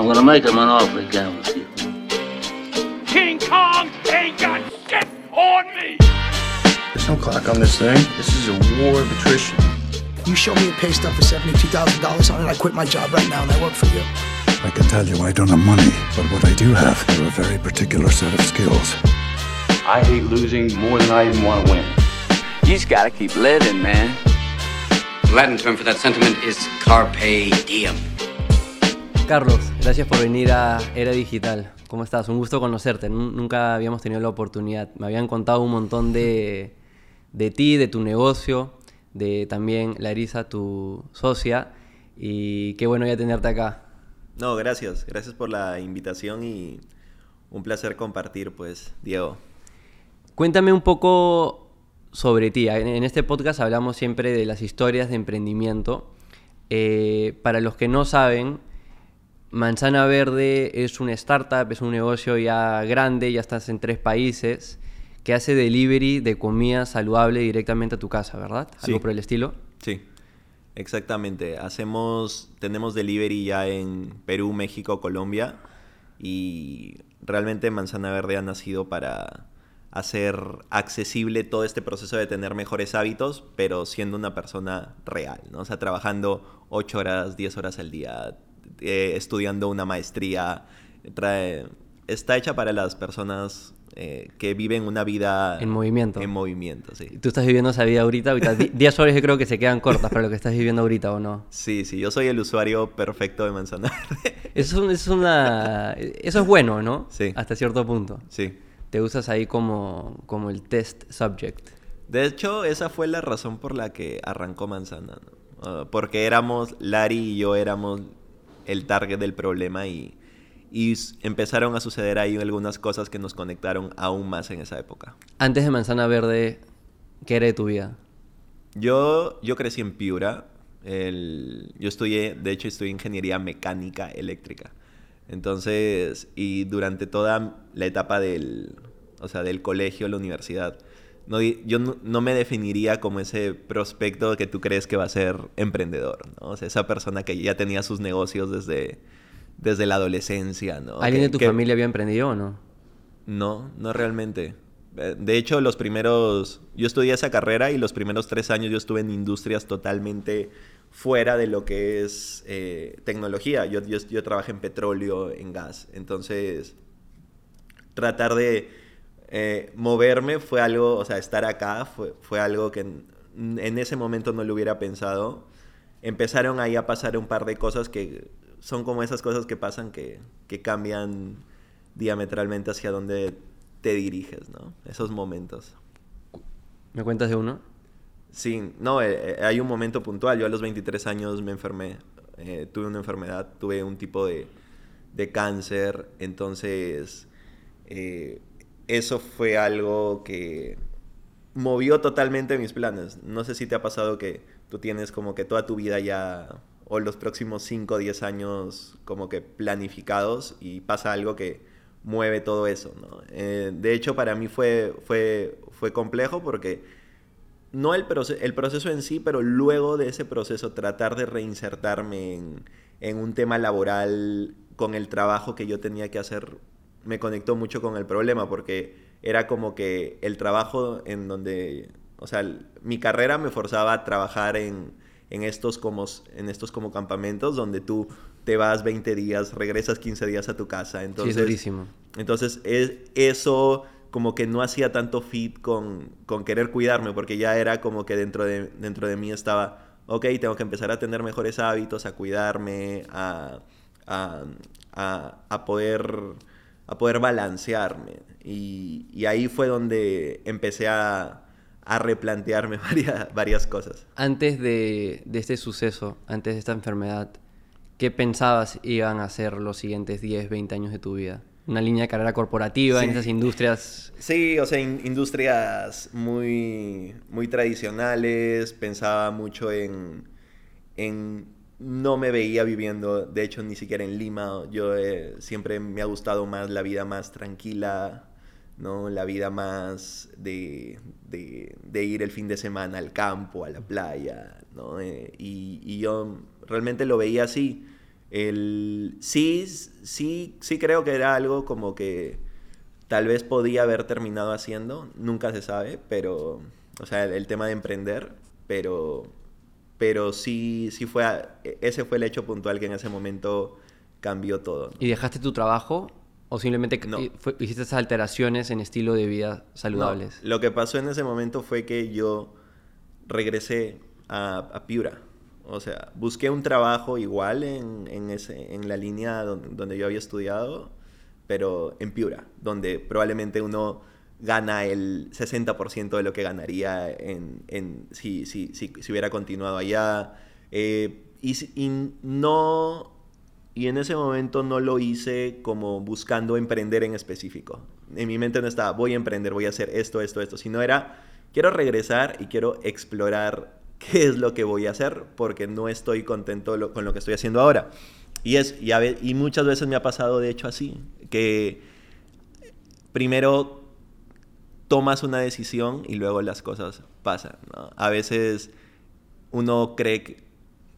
I'm gonna make him an offer again with you. King Kong ain't got shit on me! There's no clock on this thing. This is a war of attrition. You show me a pay stub for $72,000 on it, I quit my job right now and I work for you. I can tell you I don't have money, but what I do have are a very particular set of skills. I hate losing more than I even want to win. You just gotta keep living, man. The Latin term for that sentiment is carpe diem. Carlos, gracias por venir a Era Digital. ¿Cómo estás? Un gusto conocerte. Nun- Nunca habíamos tenido la oportunidad. Me habían contado un montón de, de ti, de tu negocio, de también Larisa, tu socia. Y qué bueno ya tenerte acá. No, gracias. Gracias por la invitación y un placer compartir, pues, Diego. Cuéntame un poco sobre ti. En, en este podcast hablamos siempre de las historias de emprendimiento. Eh, para los que no saben, Manzana Verde es una startup, es un negocio ya grande, ya estás en tres países, que hace delivery de comida saludable directamente a tu casa, ¿verdad? Algo Sí. por el estilo. Sí, exactamente. Hacemos, tenemos delivery ya en Perú, México, Colombia y realmente Manzana Verde ha nacido para hacer accesible todo este proceso de tener mejores hábitos, pero siendo una persona real, ¿no? O sea, trabajando 8 horas, 10 horas al día, eh, estudiando una maestría. Trae- está hecha para las personas eh, que viven una vida En movimiento. En movimiento, sí. Tú estás viviendo esa vida ahorita, ahorita 10 horas yo creo que se quedan cortas para lo que estás viviendo ahorita, ¿o no? Sí, sí, yo soy el usuario perfecto de Manzana Verde. Eso es, una, eso es bueno, ¿no? Sí. Hasta cierto punto. Sí. Te usas ahí como, como el test subject. De hecho, esa fue la razón por la que arrancó Manzana, ¿no? Ah, porque éramos, Lari y yo éramos el target del problema y, y empezaron a suceder ahí algunas cosas que nos conectaron aún más en esa época. Antes de Manzana Verde, ¿qué era de tu vida? Yo, yo crecí en Piura. el- yo estudié, de hecho, estudié ingeniería mecánica eléctrica. Entonces, y durante toda la etapa del, o sea, del colegio, la universidad, no, yo no, no me definiría como ese prospecto que tú crees que va a ser emprendedor, ¿no? O sea, esa persona que ya tenía sus negocios desde, desde la adolescencia, ¿no? ¿Alguien Que- de tu que- familia había emprendido o no? no, no realmente. Eh, De hecho, los primeros... Yo estudié esa carrera y los primeros tres años yo estuve en industrias totalmente fuera de lo que es eh, tecnología. Yo, yo, yo trabajé en petróleo, en gas. Entonces, tratar de eh, moverme fue algo, o sea, estar acá fue, fue algo que en, en ese momento no lo hubiera pensado. Empezaron ahí a pasar un par de cosas que son como esas cosas que pasan que, que cambian diametralmente hacia donde te diriges, ¿no? Esos momentos. ¿Me cuentas de uno? Sí, no, eh, eh, hay un momento puntual. Yo a los 23 años me enfermé, eh, tuve una enfermedad, tuve un tipo de, de cáncer, entonces eh, eso fue algo que movió totalmente mis planes. No sé si te ha pasado que tú tienes como que toda tu vida ya, o los próximos 5 o 10 años como que planificados y pasa algo que mueve todo eso, ¿no? Eh, de hecho, para mí fue, fue, fue complejo porque no el, el proceso en sí, pero luego de ese proceso tratar de reinsertarme en, en un tema laboral con el trabajo que yo tenía que hacer, me conectó mucho con el problema porque era como que el trabajo en donde, o sea, mi carrera me forzaba a trabajar en, en, estos como, en estos como campamentos donde tú te vas 20 días, regresas 15 días a tu casa. Entonces, sí, es durísimo. entonces, es, eso como que no hacía tanto fit con, con querer cuidarme, porque ya era como que dentro de, dentro de mí estaba, ok, tengo que empezar a tener mejores hábitos, a cuidarme, a, a, a, a poder, a poder balancearme. Y, y ahí fue donde empecé a, a replantearme varias, varias cosas. Antes de, de este suceso, antes de esta enfermedad, ¿qué pensabas iban a ser los siguientes 10, 20 años de tu vida? Una línea de carrera corporativa en esas industrias. Sí, o sea, in- industrias muy, muy tradicionales. Pensaba mucho en, en... No me veía viviendo, de hecho, ni siquiera en Lima. Yo eh, siempre me ha gustado más la vida más tranquila, ¿no? La vida más de, de, ir el fin de semana al campo, a la playa, ¿no? Eh, y, y yo realmente lo veía así. El, sí, sí, sí creo que era algo como que tal vez podía haber terminado haciendo, nunca se sabe, pero, o sea, el tema de emprender, pero, pero sí, sí fue, a- ese fue el hecho puntual que en ese momento cambió todo. ¿no? ¿Y dejaste tu trabajo o simplemente No. fue- hiciste esas alteraciones en estilo de vida saludables? No, lo que pasó en ese momento fue que yo regresé a, a Piura. O sea, busqué un trabajo igual en, en, ese, en la línea donde, donde yo había estudiado, pero en Piura, donde probablemente uno gana el 60% de lo que ganaría en, en- si, si, si, si hubiera continuado allá. Eh, y, y no... Y en ese momento no lo hice como buscando emprender en específico. En mi mente no estaba, voy a emprender, voy a hacer esto, esto, esto, sino era, quiero regresar y quiero explorar qué es lo que voy a hacer porque no estoy contento con lo que estoy haciendo ahora. Y, es, y, a y muchas veces me ha pasado, de hecho, así, que primero tomas una decisión y luego las cosas pasan. A veces uno cree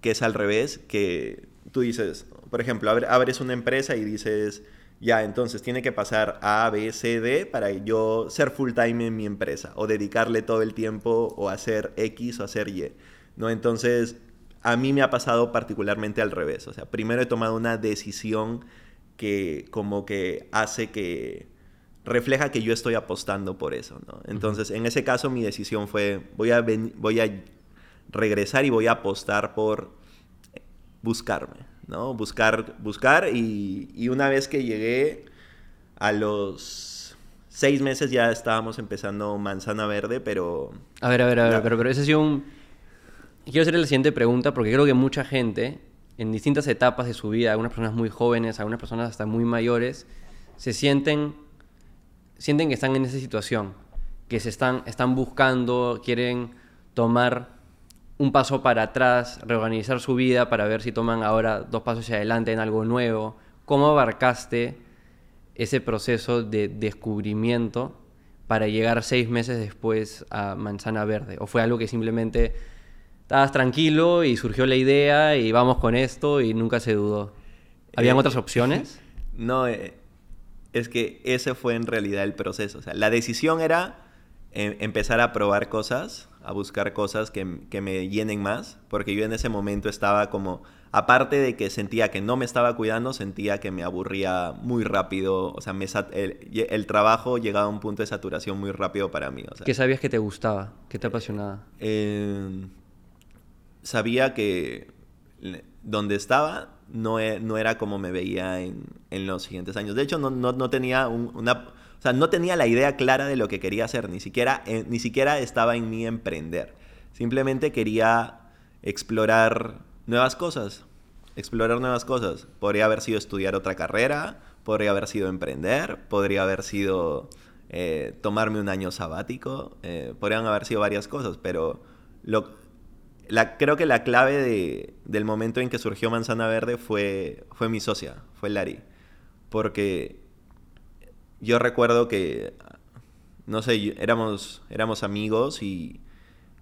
que, es al revés, que tú dices, por ejemplo, abre- abres una empresa y dices, ya, entonces tiene que pasar A, B, C, D para yo ser full time en mi empresa o dedicarle todo el tiempo o hacer X o hacer Y. ¿no? Entonces, a mí me ha pasado particularmente al revés. O sea, primero he tomado una decisión que como que hace que refleja que yo estoy apostando por eso, ¿no? Entonces, en ese caso mi decisión fue voy a ven- voy a regresar y voy a apostar por buscarme, ¿no? Buscar buscar y, y una vez que llegué a los seis meses ya estábamos empezando Manzana Verde, pero A ver, a ver, a ver, La- pero, pero ese ha sido un... Quiero hacerle la siguiente pregunta porque creo que mucha gente, en distintas etapas de su vida, algunas personas muy jóvenes, algunas personas hasta muy mayores, se sienten, sienten que están en esa situación, que se están, están buscando, quieren tomar un paso para atrás, reorganizar su vida para ver si toman ahora dos pasos hacia adelante en algo nuevo. ¿Cómo abarcaste ese proceso de descubrimiento para llegar seis meses después a Manzana Verde? ¿O fue algo que simplemente estabas tranquilo y surgió la idea y vamos con esto y nunca se dudó? ¿Habían Eh, otras opciones? No, eh, es que ese fue en realidad el proceso. O sea, la decisión era eh, empezar a probar cosas, a buscar cosas que, que me llenen más, porque yo en ese momento estaba como, aparte de que sentía que no me estaba cuidando, sentía que me aburría muy rápido. O sea, me sat- el, el trabajo llegaba a un punto de saturación muy rápido para mí. O sea, ¿Qué sabías que te gustaba? ¿Qué te apasionaba? eh, sabía que donde estaba no, e- no era como me veía en, los siguientes años. De hecho, no, tenía un- una... O sea, no tenía la idea clara de lo que quería hacer. Ni siquiera, eh, ni siquiera estaba en mí emprender. Simplemente quería explorar nuevas cosas. Explorar nuevas cosas. Podría haber sido estudiar otra carrera, podría haber sido emprender, podría haber sido eh, tomarme un año sabático, eh, podrían haber sido varias cosas, pero lo, creo que la clave de- del momento en que surgió Manzana Verde fue, fue mi socia, fue Lari. Porque yo recuerdo que, no sé, éramos, éramos amigos y,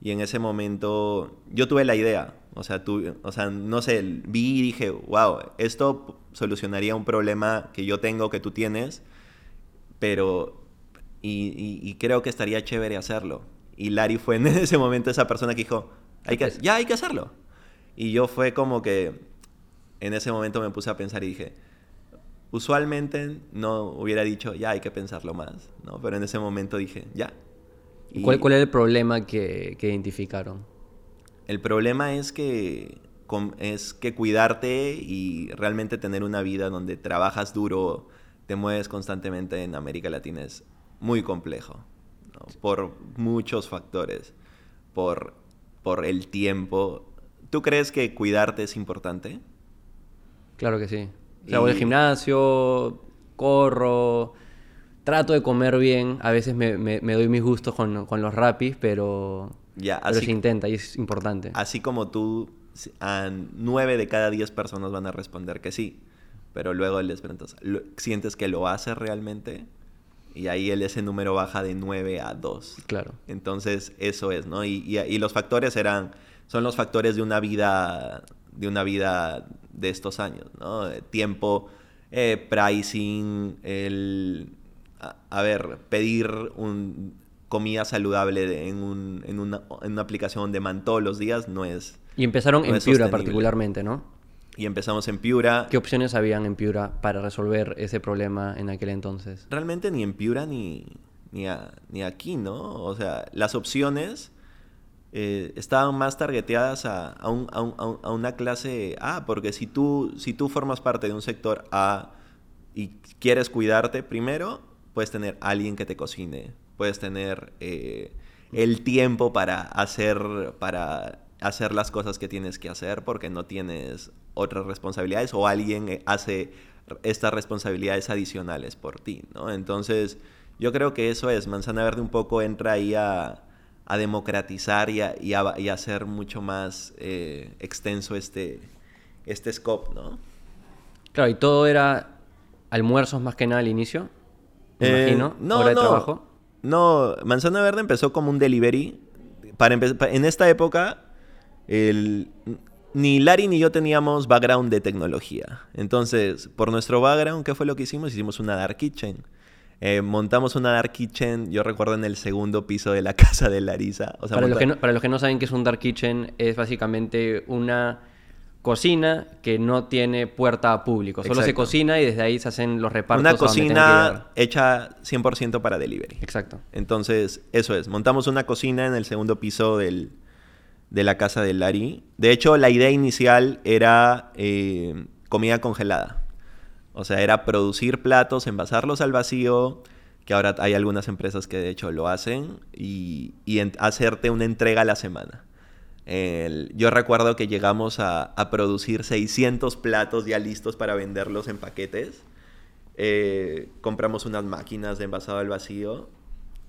y en ese momento yo tuve la idea. O sea, tu- o sea, no sé, vi y dije, wow, esto solucionaría un problema que yo tengo, que tú tienes, pero... Y- y creo que estaría chévere hacerlo. Y Lari fue en ese momento esa persona que dijo, hay que, ya hay que hacerlo. Y yo fue como que en ese momento me puse a pensar y dije, usualmente no hubiera dicho, ya hay que pensarlo más, ¿no? Pero en ese momento dije, ya. Y ¿Cuál, ¿Cuál era el problema que, que identificaron? El problema es que, es que cuidarte y realmente tener una vida donde trabajas duro, te mueves constantemente en América Latina es muy complejo, ¿no? por muchos factores, por, por el tiempo. ¿Tú crees que cuidarte es importante? Claro que sí. O sea, voy al gimnasio, corro, trato de comer bien. A veces me, me- me doy mis gustos con, con los rapis, pero, Ya, pero así- se intenta y es importante. Así como tú, a nueve de cada diez personas van a responder que sí, pero luego les preguntas, "¿Lo- ¿sientes que lo haces realmente? Y ahí el, ese número baja de 9 a 2. Claro. Entonces, eso es, ¿no? Y, y- y los factores eran, son los factores de una vida de una vida de estos años, ¿no? Tiempo, eh, pricing, el, a, a, ver, pedir un, comida saludable de, en, un, en, una, en, una, aplicación on demand todos los días no es Y empezaron no en Piura particularmente, ¿no? Y empezamos en Piura. ¿Qué opciones habían en Piura para resolver ese problema en aquel entonces? Realmente ni en Piura ni, ni, a, ni aquí, ¿no? O sea, las opciones eh, estaban más targeteadas a, a, un, a, un, a, una clase A, porque si tú, si tú formas parte de un sector A y quieres cuidarte, primero puedes tener alguien que te cocine, puedes tener eh, el tiempo para hacer, para hacer las cosas que tienes que hacer porque no tienes otras responsabilidades o alguien hace estas responsabilidades adicionales por ti, ¿no? Entonces, yo creo que eso es, Manzana Verde un poco entra ahí a, a democratizar y a, y, a, y a, hacer mucho más eh, extenso este, este scope, ¿no? Claro, y todo era almuerzos más que nada al inicio, me Eh, imagino, no, hora de no. trabajo. No, Manzana Verde empezó como un delivery. Para en esta época, el- ni Larry ni yo teníamos background de tecnología. Entonces, por nuestro background, ¿qué fue lo que hicimos? Hicimos una dark kitchen. Eh, montamos una dark kitchen, yo recuerdo en el segundo piso de la casa de Larisa. O sea, Para los, que no, para los que no saben qué es un dark kitchen, es básicamente una cocina que no tiene puerta a público. Solo se cocina y desde ahí se hacen los repartos. una cocina hecha 100% para delivery. Exacto. Entonces, eso es. Montamos una cocina en el segundo piso del, de la casa de Lari. De hecho, la idea inicial era eh, comida congelada. O sea, era producir platos, envasarlos al vacío, que ahora hay algunas empresas que de hecho lo hacen, y, y hacerte una entrega a la semana. Yo recuerdo que llegamos a, a producir 600 platos ya listos para venderlos en paquetes. Eh, compramos unas máquinas de envasado al vacío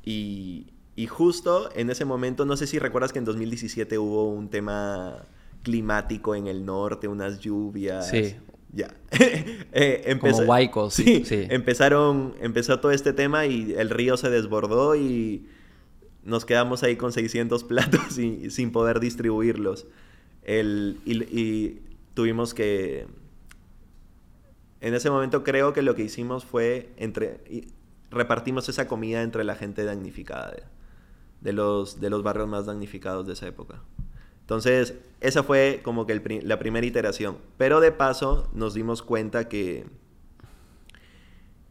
y, y justo en ese momento, no sé si recuerdas que en 2017 hubo un tema climático en el norte, unas lluvias. Sí. Ya. Eh, Como huaicos, Sí, sí. Empezaron, empezó todo este tema y el río se desbordó y nos quedamos ahí con 600 platos y, sin poder distribuirlos. El, y, y tuvimos que... En ese momento creo que lo que hicimos fue entre, repartimos esa comida entre la gente damnificada de, los, de los barrios más damnificados de esa época. Entonces, esa fue como que la primera iteración. Pero de paso nos dimos cuenta que,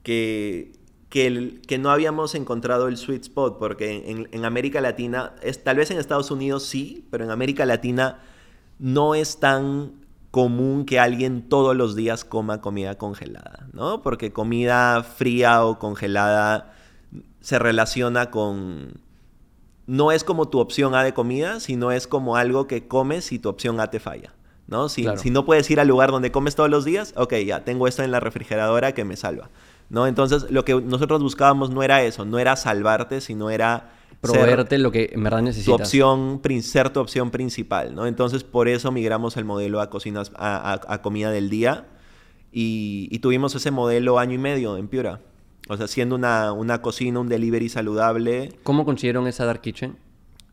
que, que, el- que no habíamos encontrado el sweet spot, porque en, en América Latina, es, tal vez en Estados Unidos sí, pero en América Latina no es tan común que alguien todos los días coma comida congelada, ¿no? Porque comida fría o congelada se relaciona con... No es como tu opción A de comida, sino es como algo que comes si tu opción A te falla, ¿no? Si, Claro. si no puedes ir al lugar donde comes todos los días, ok, ya tengo esto en la refrigeradora que me salva, ¿no? Entonces, lo que nosotros buscábamos no era eso, no era salvarte, sino era... Proveerte lo que en verdad tu necesitas. opción, prin- ser tu opción principal, ¿no? Entonces, por eso migramos el modelo a cocinas, a, a- a comida del día y, y tuvimos ese modelo año y medio en Piura. O sea, siendo una, una cocina, un delivery saludable. ¿Cómo consiguieron esa dark kitchen?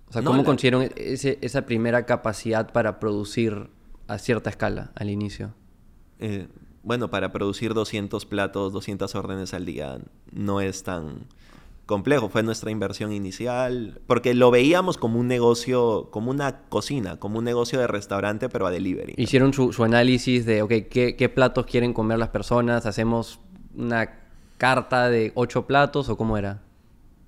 O sea, No, ¿cómo la- consiguieron ese- esa primera capacidad para producir a cierta escala al inicio? eh, bueno, para producir 200 platos, 200 órdenes al día, no es tan complejo. Fue nuestra inversión inicial, porque lo veíamos como un negocio, como una cocina, como un negocio de restaurante, pero a delivery. Hicieron su, su análisis de, ok, ¿qué, qué platos quieren comer las personas? ¿Hacemos una carta de ocho platos o cómo era?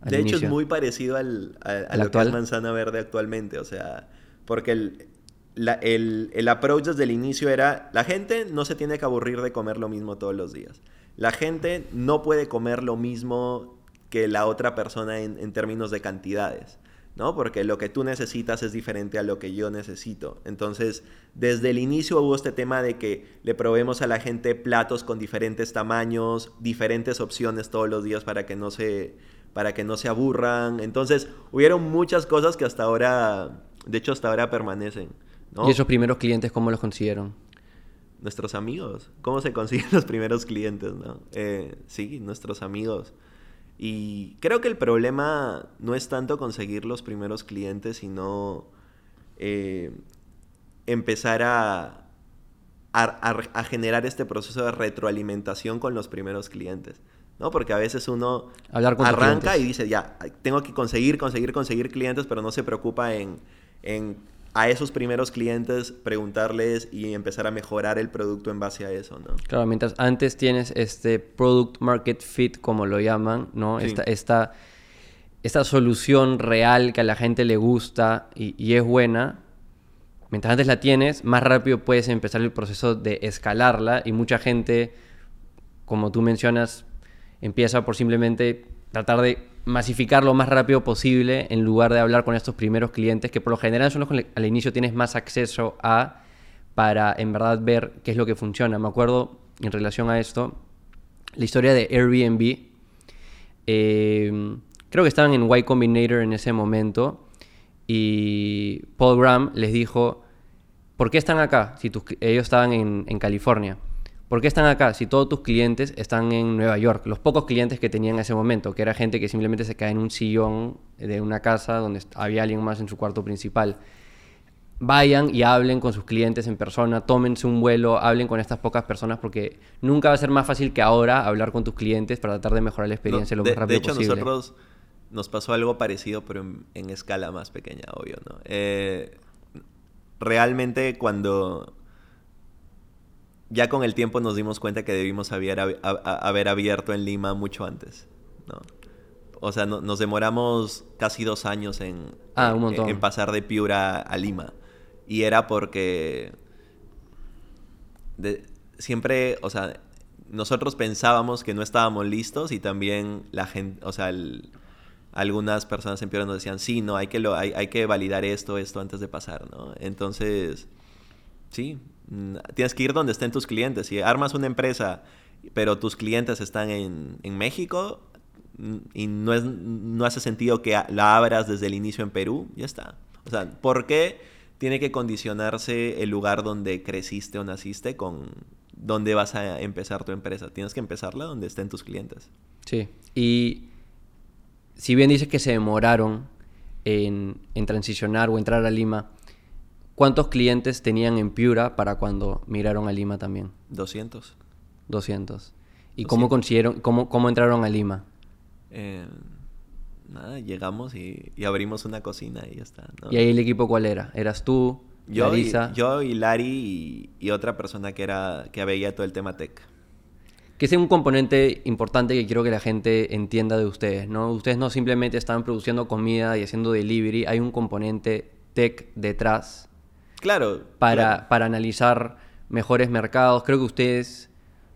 De hecho, inicio? es muy parecido al, a, a ¿Al lo actual? que es manzana verde actualmente. O sea, porque el, la- el, el approach desde el inicio era, la gente no se tiene que aburrir de comer lo mismo todos los días. La gente no puede comer lo mismo que la otra persona en, en términos de cantidades. ¿No? Porque lo que tú necesitas es diferente a lo que yo necesito. Entonces, desde el inicio hubo este tema de que le proveemos a la gente platos con diferentes tamaños, diferentes opciones todos los días para que no se, para que no se aburran. Entonces, hubieron muchas cosas que hasta ahora, de hecho, hasta ahora permanecen. ¿no? ¿Y esos primeros clientes cómo los consiguieron? Nuestros amigos. ¿Cómo se consiguen los primeros clientes, no? Eh, sí, nuestros amigos. Y creo que el problema no es tanto conseguir los primeros clientes, sino eh, empezar a, a, generar este proceso de retroalimentación con los primeros clientes. ¿no? Porque a veces uno Hablar con tus arranca y dice, ya, tengo que conseguir, conseguir, conseguir clientes, pero no se preocupa en, en a esos primeros clientes preguntarles y empezar a mejorar el producto en base a eso, ¿no? Claro, mientras antes tienes este product market fit, como lo llaman, ¿no? Sí. Esta, esta, esta solución real que a la gente le gusta y, y es buena. Mientras antes la tienes, más rápido puedes empezar el proceso de escalarla y mucha gente, como tú mencionas, empieza por simplemente tratar de masificar lo más rápido posible en lugar de hablar con estos primeros clientes que por lo general son los que al inicio tienes más acceso a para en verdad ver qué es lo que funciona. Me acuerdo en relación a esto, la historia de Airbnb. Eh, creo que estaban en Y Combinator en ese momento y Paul Graham les dijo, ¿por qué están acá? Si ellos estaban en California. ¿Por qué están acá si todos tus clientes están en Nueva York? Los pocos clientes que tenían en ese momento, que era gente que simplemente se cae en un sillón de una casa donde había alguien más en su cuarto principal. Vayan y hablen con sus clientes en persona, tómense un vuelo, hablen con estas pocas personas porque nunca va a ser más fácil que ahora hablar con tus clientes para tratar de mejorar la experiencia No, lo de, más rápido de hecho, posible. nosotros nos pasó algo parecido, pero en, en escala más pequeña, obvio, ¿no? Eh, realmente cuando ya con el tiempo nos dimos cuenta que debimos haber, ab- haber abierto en Lima mucho antes, ¿no? O sea, no- nos demoramos casi dos años en, Ah, un en- pasar de Piura a Lima. Y era porque de- siempre, o sea, nosotros pensábamos que no estábamos listos y también la gente, o sea, el- algunas personas en Piura nos decían, sí, no, hay que, lo, hay, hay que validar esto, esto antes de pasar, ¿no? Entonces, sí, tienes que ir donde estén tus clientes. Si armas una empresa, pero tus clientes están en, en México mm, y no, es, no hace sentido que la abras desde el inicio en Perú, ya está. O sea, ¿por qué tiene que condicionarse el lugar donde creciste o naciste con dónde vas a empezar tu empresa? Tienes que empezarla donde estén tus clientes. Sí, y si bien dices que se demoraron en, en transicionar o entrar a Lima, ¿cuántos clientes tenían en Piura para cuando migraron a Lima también? 200. 200. ¿Y cómo consiguieron, cómo, cómo entraron a Lima? Eh, nada, llegamos y, y abrimos una cocina y ya está. ¿no? ¿Y ahí el equipo cuál era? ¿Eras tú, Yo y, Larisa? yo y Lari y, y otra persona que era que veía todo el tema tech. Que es un componente importante que quiero que la gente entienda de ustedes, ¿no? Ustedes no simplemente están produciendo comida y haciendo delivery, hay un componente tech detrás Claro. para, claro. para analizar mejores mercados. Creo que ustedes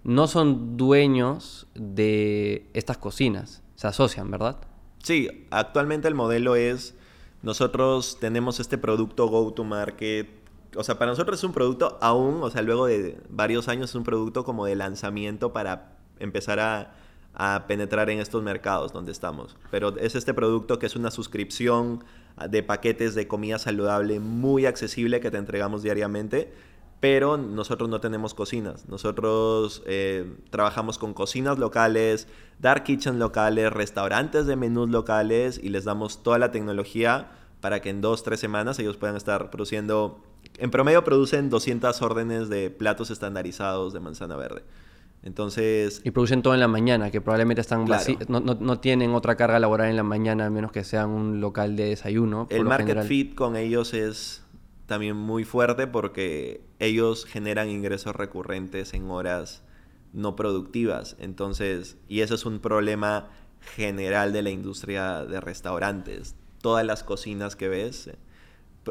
no son dueños de estas cocinas, se asocian, ¿verdad? Sí, actualmente el modelo es, nosotros tenemos este producto go to market, o sea, para nosotros es un producto aún, o sea, luego de varios años es un producto como de lanzamiento para empezar a, a penetrar en estos mercados donde estamos. Pero es este producto que es una suscripción de paquetes de comida saludable muy accesible que te entregamos diariamente. Pero nosotros no tenemos cocinas. Nosotros eh, trabajamos con cocinas locales, dark kitchen locales, restaurantes de menús locales y les damos toda la tecnología para que en dos, tres semanas ellos puedan estar produciendo. En promedio producen 200 órdenes de platos estandarizados de manzana verde. Entonces, Y producen todo en la mañana, que probablemente están Claro. vací- no, no- no tienen otra carga laboral en la mañana, a menos que sean un local de desayuno. el market general. fit con ellos es también muy fuerte porque ellos generan ingresos recurrentes en horas no productivas. Entonces, y eso es un problema general de la industria de restaurantes. Todas las cocinas que ves eh,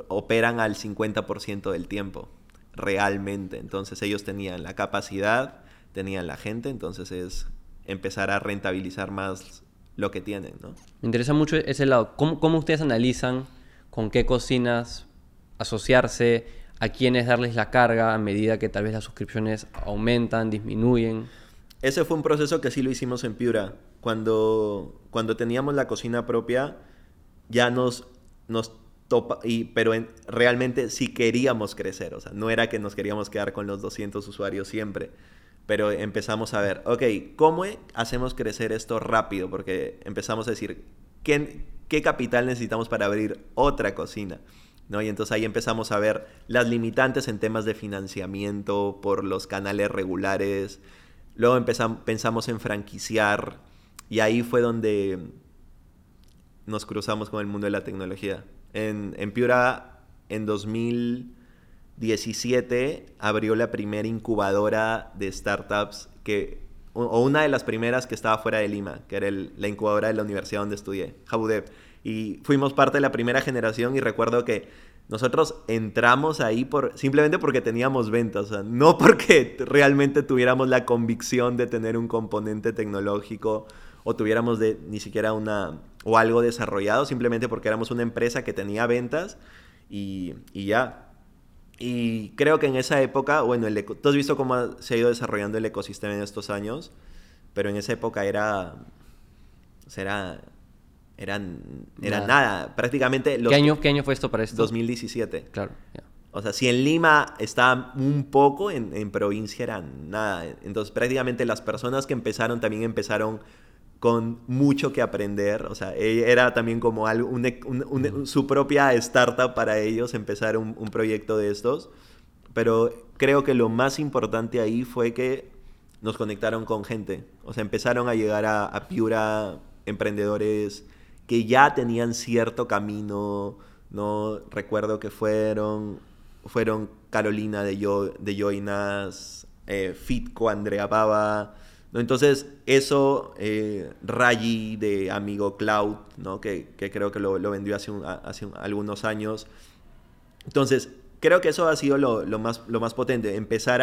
operan al 50% del tiempo, realmente. Entonces ellos tenían la capacidad, tenían la gente, entonces es empezar a rentabilizar más lo que tienen, ¿no? Me interesa mucho ese lado. ¿Cómo, cómo ustedes analizan con qué cocinas asociarse, a quiénes darles la carga a medida que tal vez las suscripciones aumentan, disminuyen? Ese fue un proceso que sí lo hicimos en Piura. Cuando, cuando teníamos la cocina propia, ya nos, nos topa, y, pero en- realmente sí queríamos crecer. O sea, no era que nos queríamos quedar con los 200 usuarios siempre. Pero empezamos a ver, ok, ¿cómo hacemos crecer esto rápido? Porque empezamos a decir, ¿qué, qué capital necesitamos para abrir otra cocina? ¿no? Y entonces ahí empezamos a ver las limitantes en temas de financiamiento por los canales regulares. Luego empezamos, pensamos en franquiciar y ahí fue donde nos cruzamos con el mundo de la tecnología. En, en Piura, en 2017, abrió la primera incubadora de startups que o una de las primeras que estaba fuera de Lima, que era el, la incubadora de la universidad donde estudié, Jabudev. Y fuimos parte de la primera generación y recuerdo que nosotros entramos ahí por, simplemente porque teníamos ventas, o sea, no porque realmente tuviéramos la convicción de tener un componente tecnológico o tuviéramos de, ni siquiera una o algo desarrollado, simplemente porque éramos una empresa que tenía ventas y, y ya. Y creo que en esa época, bueno, el tú has visto cómo se ha ido desarrollando el ecosistema en estos años, pero en esa época era, o sea, era, eran, era Nada. nada. Prácticamente los ¿Qué año, ¿Qué año fue esto para esto? 2017. Claro, ya. O sea, si en Lima estaba un poco, en, en provincia era nada. Entonces, prácticamente las personas que empezaron también empezaron con mucho que aprender. O sea, e- era también como algo, un- un- un- su propia startup para ellos empezar un, proyecto de estos. Pero creo que lo más importante ahí fue que nos conectaron con gente. O sea, empezaron a llegar a, a Piura emprendedores que ya tenían cierto camino. No recuerdo que fueron, fueron Carolina de, Yo, de Joinas, eh, Fitco, Andrea Baba. Entonces, eso, eh, de Amigo Cloud, ¿no? que, que creo que lo, vendió hace, hace un- algunos años. Entonces, creo que eso ha sido lo, más, lo más potente, empezar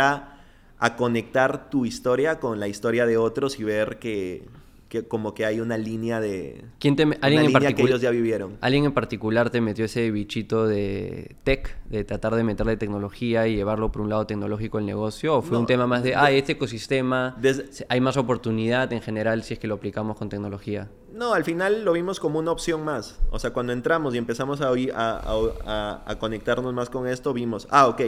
a conectar tu historia con la historia de otros y ver que, que como que hay una línea de... ¿Quién te, una alguien, en línea que ellos ya vivieron. ¿Alguien en particular te metió ese bichito de tech, de tratar de meterle tecnología y llevarlo por un lado tecnológico el negocio? ¿O fue No, un tema más de, ah, este ecosistema, Desde- hay más oportunidad en general si es que lo aplicamos con tecnología? No, al final lo vimos como una opción más. O sea, cuando entramos y empezamos a, a- a- a conectarnos más con esto, vimos, ah, ok,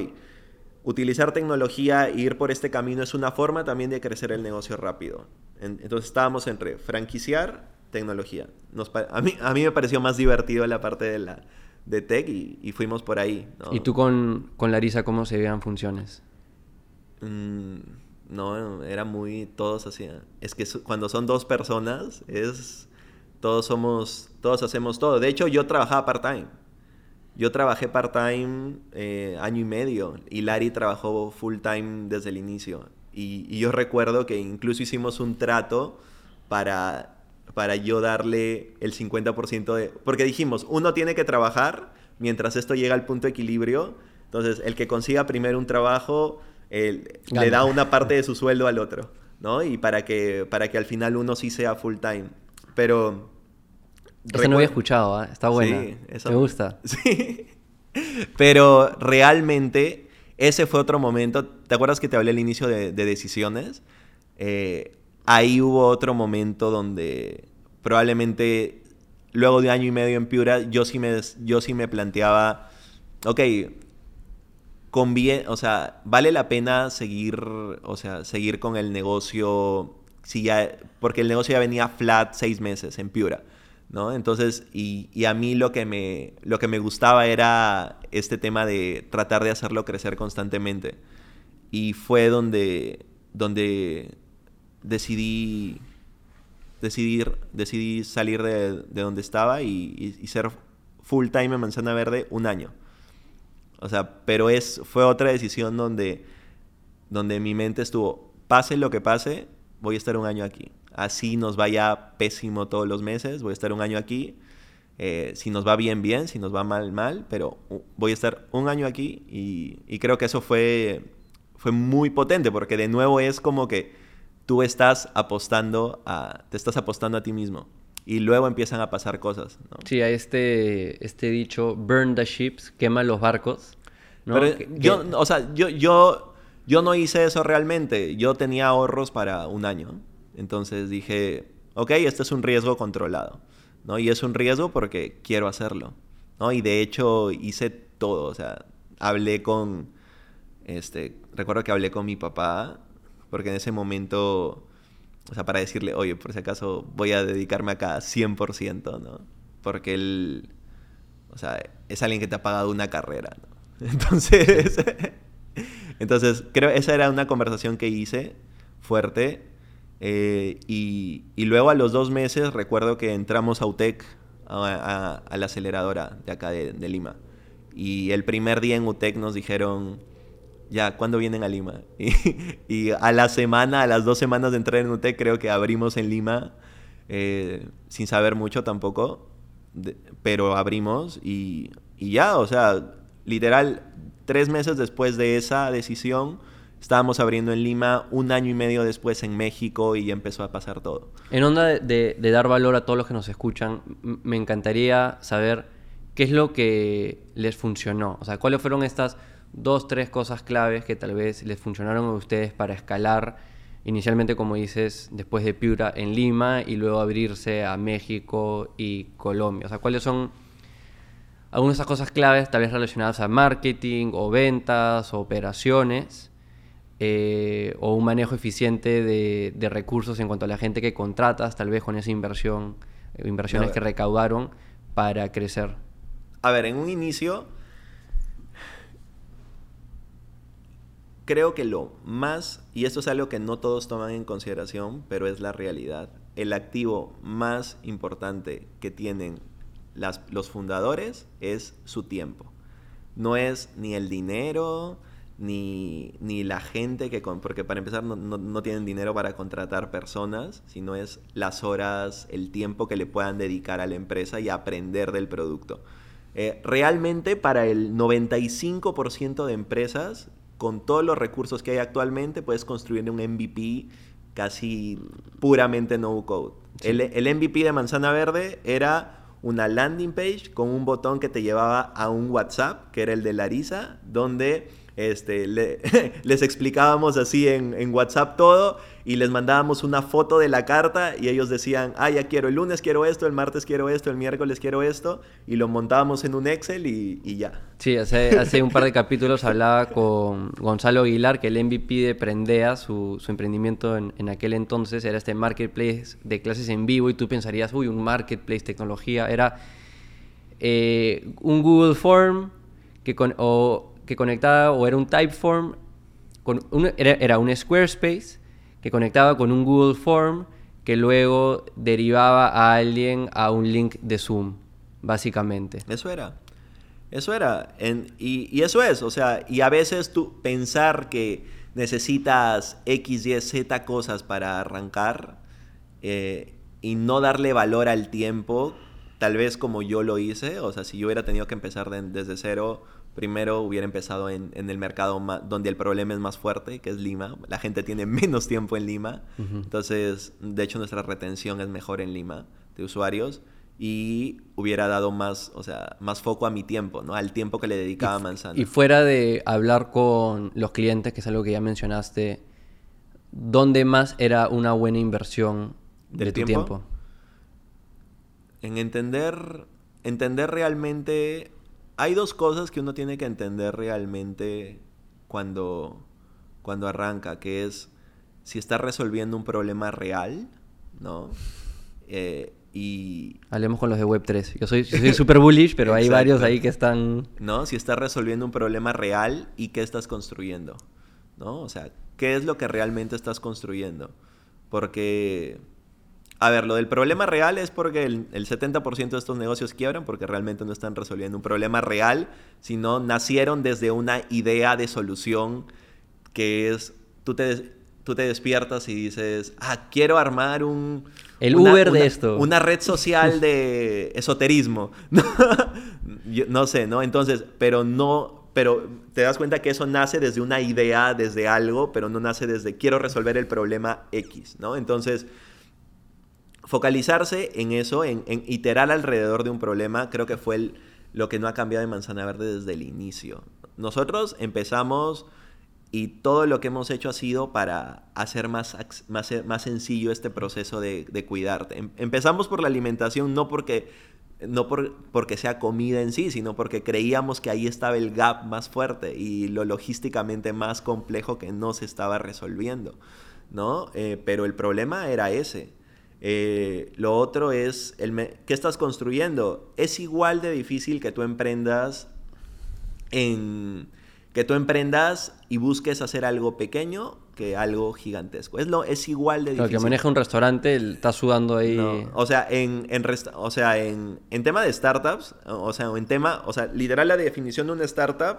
utilizar tecnología e ir por este camino es una forma también de crecer el negocio rápido. En- entonces estábamos entre franquiciar, tecnología. Nos a, mí, a mí me pareció más divertido la parte de, la, de tech y, y fuimos por ahí. ¿no? ¿Y tú con, con Larisa cómo se veían funciones? Mm, no, era muy. Todos hacían. Es que su- cuando son dos personas, es. Todos somos. Todos hacemos todo. De hecho, yo trabajaba part-time. Yo trabajé part-time eh, año y medio. Y Larry trabajó full-time desde el inicio. Y, y yo recuerdo que incluso hicimos un trato para. Para yo darle el 50% de. Porque dijimos, uno tiene que trabajar mientras esto llega al punto de equilibrio. Entonces, el que consiga primero un trabajo, le da una parte de su sueldo al otro, ¿no? Y para que, para que al final uno sí sea full time. Pero... Esa no había escuchado, ¿ah? está buena. Sí, eso- Me gusta. Sí. Pero realmente ese fue otro momento. ¿Te acuerdas que te hablé al inicio de, de decisiones? Eh, ahí hubo otro momento donde probablemente luego de año y medio en Piura yo sí me, yo sí me planteaba, ok, conviene, o sea, vale la pena seguir, o sea, seguir con el negocio, si ya, porque el negocio ya venía flat seis meses en Piura, ¿no? Entonces, y, y a mí lo que, me, lo que me gustaba era este tema de tratar de hacerlo crecer constantemente. Y fue donde, donde decidí, decidí, decidí salir de, de donde estaba y, y- y ser full time en Manzana Verde un año. O sea, pero es, fue otra decisión donde, donde mi mente estuvo, pase lo que pase, voy a estar un año aquí. Así nos vaya pésimo todos los meses, voy a estar un año aquí. Eh, si nos va bien, bien, si nos va mal, mal, pero voy a estar un año aquí y, y creo que eso fue, fue muy potente porque de nuevo es como que tú estás apostando a, te estás apostando a ti mismo y luego empiezan a pasar cosas. ¿no? Sí, hay este, este dicho, burn the ships, quema los barcos. ¿no? Pero Que- yo, que- o sea, yo, yo, yo no hice eso realmente. Yo tenía ahorros para un año. Entonces dije, ok, este es un riesgo controlado. ¿no? Y es un riesgo porque quiero hacerlo. ¿no? Y de hecho hice todo. O sea, hablé con, este, recuerdo que hablé con mi papá, porque en ese momento, o sea, para decirle, oye, por si acaso voy a dedicarme acá 100%, ¿no? Porque él, o sea, es alguien que te ha pagado una carrera. Entonces, entonces creo esa era una conversación que hice fuerte. eh, y, luego a los dos meses recuerdo que entramos a UTEC, a, la aceleradora de acá de, Lima. Y el primer día en UTEC nos dijeron, ya, ¿cuándo vienen a Lima? Y, a la semana, a las dos semanas de entrar en UTEC, creo que abrimos en Lima, eh, sin saber mucho tampoco, pero abrimos y ya, o sea, literal, tres meses después de esa decisión, estábamos abriendo en Lima, un año y medio después en México y empezó a pasar todo. En onda de, de- dar valor a todos los que nos escuchan, me encantaría saber qué es lo que les funcionó. O sea, cuáles fueron estas dos, tres cosas claves que tal vez les funcionaron a ustedes para escalar, inicialmente, como dices, después de Piura en Lima y luego abrirse a México y Colombia. O sea, cuáles son algunas de esas cosas claves, tal vez relacionadas a marketing o ventas o operaciones, eh, o un manejo eficiente de, de recursos en cuanto a la gente que contratas, tal vez con esa inversión, eh, inversiones que recaudaron para crecer. A ver, en un inicio, creo que lo más, y esto es algo que no todos toman en consideración, pero es la realidad, el activo más importante que tienen las- los fundadores es su tiempo. No es ni el dinero, ni, ni la gente que... Con, porque para empezar no, no- no tienen dinero para contratar personas, sino es las horas, el tiempo que le puedan dedicar a la empresa y aprender del producto. Eh, realmente para el 95% de empresas, con todos los recursos que hay actualmente, puedes construir un MVP casi puramente no code. El, el MVP de Manzana Verde era una landing page con un botón que te llevaba a un WhatsApp, que era el de Larisa, donde este, le- les explicábamos así en, en WhatsApp todo y les mandábamos una foto de la carta y ellos decían, ah, ya quiero, el lunes quiero esto, el martes quiero esto, el miércoles quiero esto, y lo montábamos en un Excel y, y ya. Sí, hace, hace un par de capítulos hablaba con Gonzalo Aguilar, que el MVP de Prendea, su, su emprendimiento en, en aquel entonces, era este marketplace de clases en vivo y tú pensarías, uy, un marketplace, tecnología, era eh, un Google Form que, con- que conectaba, o era un Typeform, con un- era, un Squarespace que conectaba con un Google Form que luego derivaba a alguien a un link de Zoom, básicamente. Eso era. Eso era. Y, eso es. O sea, y a veces tú pensar que necesitas X, Y, Z cosas para arrancar eh, y no darle valor al tiempo, tal vez como yo lo hice. O sea, si yo hubiera tenido que empezar de- desde cero, primero hubiera empezado en, en el mercado donde el problema es más fuerte, que es Lima. La gente tiene menos tiempo en Lima. Entonces, de hecho, nuestra retención es mejor en Lima de usuarios y hubiera dado más, o sea, más foco a mi tiempo, ¿no? Al tiempo que le dedicaba a Manzana. Y fuera de hablar con los clientes, que es algo que ya mencionaste, ¿dónde más era una buena inversión ¿Del de tu tiempo? tiempo? En entender, entender realmente, hay dos cosas que uno tiene que entender realmente cuando, cuando arranca, que es si está resolviendo un problema real, ¿no? Eh, y, Hablemos con los de Web3. Yo soy súper bullish, pero hay varios ahí que están... ¿no? Si estás resolviendo un problema real y qué estás construyendo, ¿no? O sea, ¿qué es lo que realmente estás construyendo? Porque, a ver, lo del problema real es porque el, el 70% de estos negocios quiebran porque realmente no están resolviendo un problema real, sino nacieron desde una idea de solución que es, tú te, tú te despiertas y dices, ah, quiero armar un... El Uber de esto. Una red social de esoterismo. Yo no sé, ¿no? Entonces, pero no, pero te das cuenta que eso nace desde una idea, desde algo, pero no nace desde quiero resolver el problema X, ¿no? Entonces, focalizarse en eso, en, iterar alrededor de un problema, creo que fue lo que no ha cambiado en Manzana Verde desde el inicio. Nosotros empezamos y todo lo que hemos hecho ha sido para hacer más, más, sencillo este proceso de, de cuidarte. Em- Empezamos por la alimentación, no porque, no por- porque sea comida en sí, sino porque creíamos que ahí estaba el gap más fuerte y lo logísticamente más complejo que no se estaba resolviendo, ¿no? Eh, pero el problema era ese. Eh, lo otro es, el ¿qué estás construyendo? Es igual de difícil que tú emprendas en... Que tú emprendas y busques hacer algo pequeño que algo gigantesco. Es, lo, es igual de Claro, difícil. que maneja un restaurante, está sudando ahí. No, o sea, en, en resta- o sea, en, en tema de startups, o sea, en tema, o sea, literal la definición de una startup,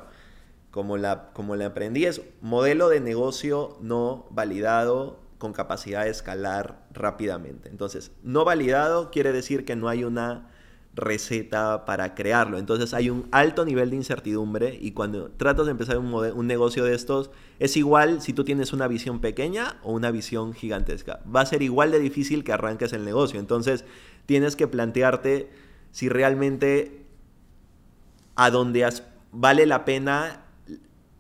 como la, como la aprendí, es modelo de negocio no validado con capacidad de escalar rápidamente. Entonces, no validado quiere decir que no hay una receta para crearlo. Entonces hay un alto nivel de incertidumbre y cuando tratas de empezar un, negocio de estos, es igual si tú tienes una visión pequeña o una visión gigantesca. Va a ser igual de difícil que arranques el negocio. Entonces tienes que plantearte si realmente a donde has- vale la pena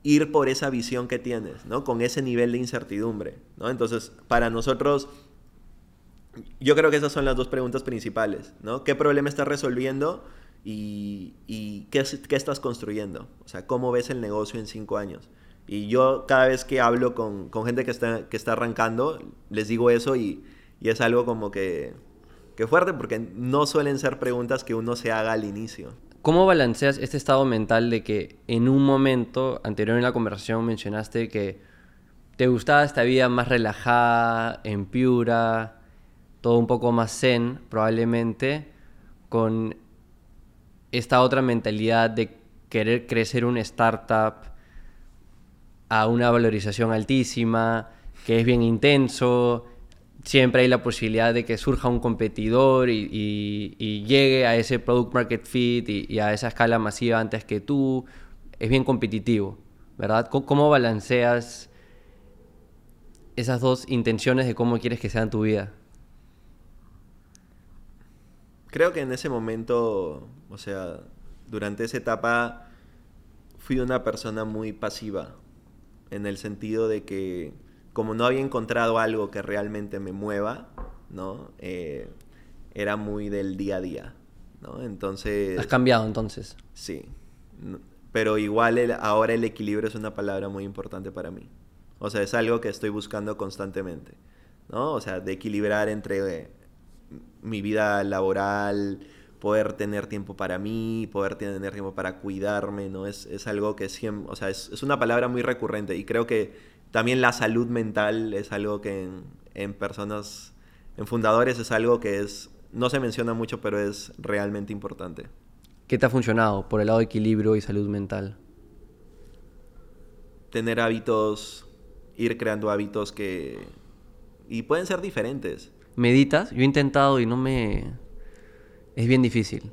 ir por esa visión que tienes, ¿no? Con ese nivel de incertidumbre, ¿no? Entonces, para nosotros, yo creo que esas son las dos preguntas principales, ¿no? ¿Qué problema estás resolviendo y, qué, qué estás construyendo? O sea, ¿cómo ves el negocio en cinco años? Y yo cada vez que hablo con, con gente que está, que está arrancando, les digo eso y, y es algo como que, que fuerte porque no suelen ser preguntas que uno se haga al inicio. ¿Cómo balanceas este estado mental de que en un momento anterior en la conversación mencionaste que te gustaba esta vida más relajada, en Piura, todo un poco más zen probablemente, con esta otra mentalidad de querer crecer una startup a una valorización altísima, que es bien intenso, siempre hay la posibilidad de que surja un competidor y, llegue a ese product market fit y, y a esa escala masiva antes que tú. Es bien competitivo, ¿verdad? ¿Cómo, balanceas esas dos intenciones de cómo quieres que sea tu vida? Creo que en ese momento, o sea, durante esa etapa fui una persona muy pasiva, en el sentido de que como no había encontrado algo que realmente me mueva, ¿no? Eh, era muy del día a día, ¿no? Entonces... Has cambiado entonces. Sí. Pero igual el- ahora el equilibrio es una palabra muy importante para mí. O sea, es algo que estoy buscando constantemente. ¿No? O sea, de equilibrar entre eh, mi vida laboral, poder tener tiempo para mí, poder tener tiempo para cuidarme, ¿no? Es, es algo que siempre, o sea, es, es una palabra muy recurrente y creo que también la salud mental es algo que en, en personas, en fundadores es algo que es, no se menciona mucho, pero es realmente importante. ¿Qué te ha funcionado por el lado de equilibrio y salud mental? tener hábitos, ir creando hábitos que... Y pueden ser diferentes. ¿Meditas? Yo he intentado y no me... Es bien difícil.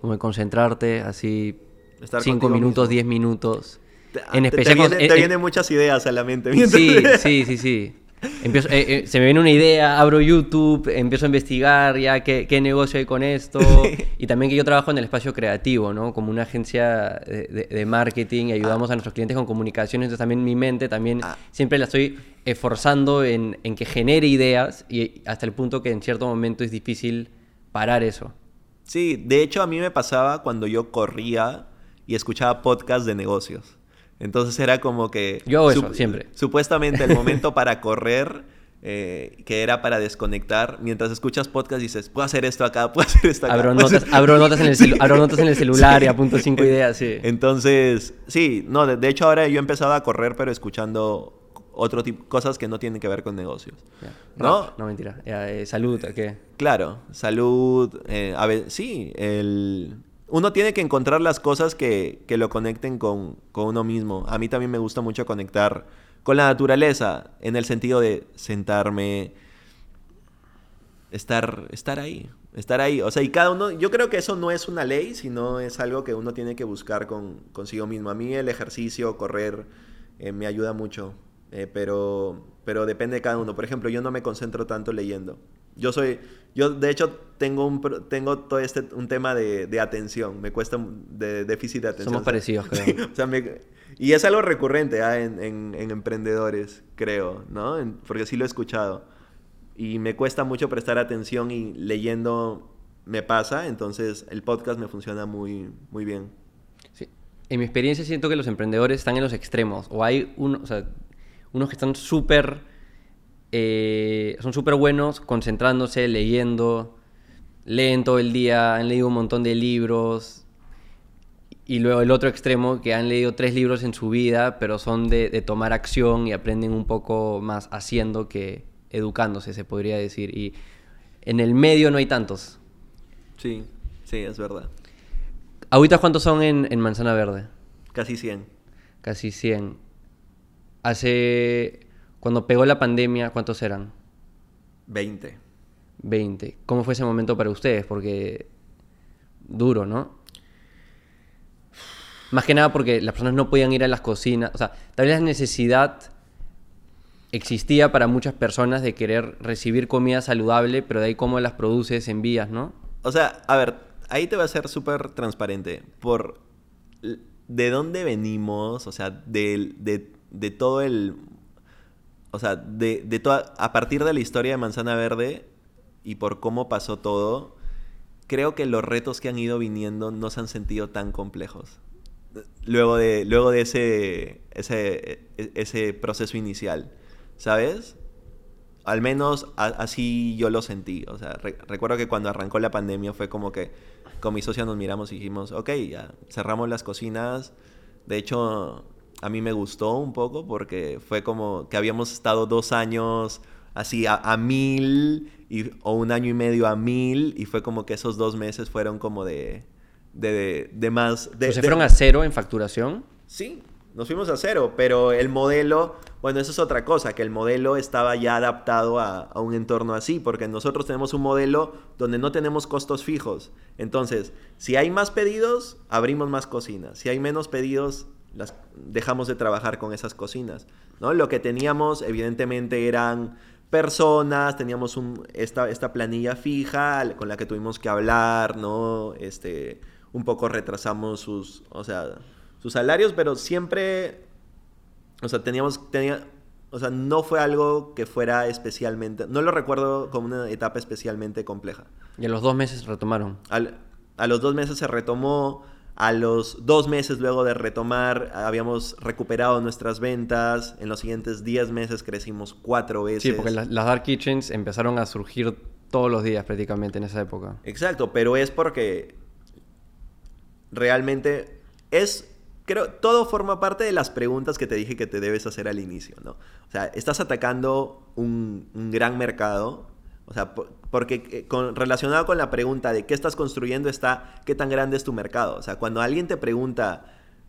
Como concentrarte así Estar 5 contigo minutos, mismo. 10 minutos. Te, En especial te, vienen, te eh, vienen muchas ideas a la mente. Sí, sí, sí, sí. Empiezo, eh, eh, se me viene una idea, abro YouTube, empiezo a investigar ya qué, qué negocio hay con esto. Y también que yo trabajo en el espacio creativo, ¿no? Como una agencia de, de- de marketing y ayudamos a nuestros clientes con comunicaciones. Entonces también mi mente también Ah. siempre la estoy esforzando en, en que genere ideas y hasta el punto que en cierto momento es difícil parar eso. Sí, de hecho a mí me pasaba cuando yo corría y escuchaba podcasts de negocios. Entonces era como que... Yo hago eso, siempre. Supuestamente el momento para correr, eh, que era para desconectar, mientras escuchas podcast dices, puedo hacer esto acá, puedo hacer esto acá. Abro notas, hacer-". abro notas, en, el celu- Sí. abro notas en el celular y apunto cinco ideas, sí. Entonces, sí, no, de, de hecho ahora yo he empezado a correr, pero escuchando otro tipo, cosas que no tienen que ver con negocios. ¿No? No, mentira. Eh, salud, ¿a ¿qué? Claro, salud, eh, a ver, sí, el... Uno tiene que encontrar las cosas que, que lo conecten con, con uno mismo. A mí también me gusta mucho conectar con la naturaleza, en el sentido de sentarme, estar, estar ahí, estar ahí. O sea, y cada uno, yo creo que eso no es una ley, sino es algo que uno tiene que buscar con, consigo mismo. A mí el ejercicio, correr, eh, me ayuda mucho, eh, pero, pero depende de cada uno. Por ejemplo, yo no me concentro tanto leyendo. Yo soy, yo de hecho tengo un, tengo todo este, un tema de, de atención, me cuesta un- de déficit de atención. Somos parecidos, creo. o sea, me- y es algo recurrente ah, en, en- en emprendedores, creo, ¿no? En- porque sí lo he escuchado. Y me cuesta mucho prestar atención y leyendo me pasa, entonces el podcast me funciona muy, muy bien. Sí. En mi experiencia siento que los emprendedores están en los extremos. O hay uno, o sea, unos que están súper eh, son súper buenos concentrándose, leyendo, leen todo el día, han leído un montón de libros. Y luego el otro extremo, que han leído tres libros en su vida, pero son de, de tomar acción y aprenden un poco más haciendo que educándose, se podría decir. Y en el medio no hay tantos. Sí, sí, es verdad. ¿Ahorita cuántos son en, en Manzana Verde? Casi 100. Casi 100. Hace... Cuando pegó la pandemia, ¿cuántos eran? 20. 20. ¿Cómo fue ese momento para ustedes? Porque duro, ¿no? Más que nada porque las personas no podían ir a las cocinas. O sea, tal vez la necesidad existía para muchas personas de querer recibir comida saludable, pero de ahí cómo las produces, envías, ¿no? O sea, a ver, ahí te voy a ser súper transparente. Por de dónde venimos, o sea, de, de- de todo el. O sea, de, de toda. A partir de la historia de Manzana Verde y por cómo pasó todo, creo que los retos que han ido viniendo no se han sentido tan complejos. Luego de, luego de ese, ese, ese proceso inicial, ¿sabes? Al menos así yo lo sentí. O sea, re- recuerdo que cuando arrancó la pandemia fue como que con mi socia nos miramos y dijimos, ok, ya cerramos las cocinas. De hecho, a mí me gustó un poco porque fue como que habíamos estado dos años así a, a mil y, o un año y medio a mil y fue como que esos dos meses fueron como de, de, de más... De, se fueron a cero en facturación. Sí, nos fuimos a cero, pero el modelo, bueno, eso es otra cosa, que el modelo estaba ya adaptado a, a un entorno así, porque nosotros tenemos un modelo donde no tenemos costos fijos. Entonces, si hay más pedidos, abrimos más cocinas. Si hay menos pedidos, las dejamos de trabajar con esas cocinas. ¿no? Lo que teníamos, evidentemente, eran personas, teníamos un- esta, esta planilla fija con la que tuvimos que hablar, ¿no? Este, un poco retrasamos sus, o sea, sus salarios, pero siempre, o sea, teníamos, tenía, o sea, no fue algo que fuera especialmente, no lo recuerdo como una etapa especialmente compleja. Y a los dos meses retomaron. Al- a los dos meses se retomó, a los dos meses luego de retomar habíamos recuperado nuestras ventas, en los siguientes 10 meses crecimos cuatro veces. Sí, porque las, las Dark Kitchens empezaron a surgir todos los días prácticamente en esa época. Exacto, pero es porque realmente es, creo, todo forma parte de las preguntas que te dije que te debes hacer al inicio, ¿no? O sea, estás atacando un, un gran mercado, o sea, por- porque eh, con, relacionado con la pregunta de qué estás construyendo está qué tan grande es tu mercado. O sea, cuando alguien te pregunta,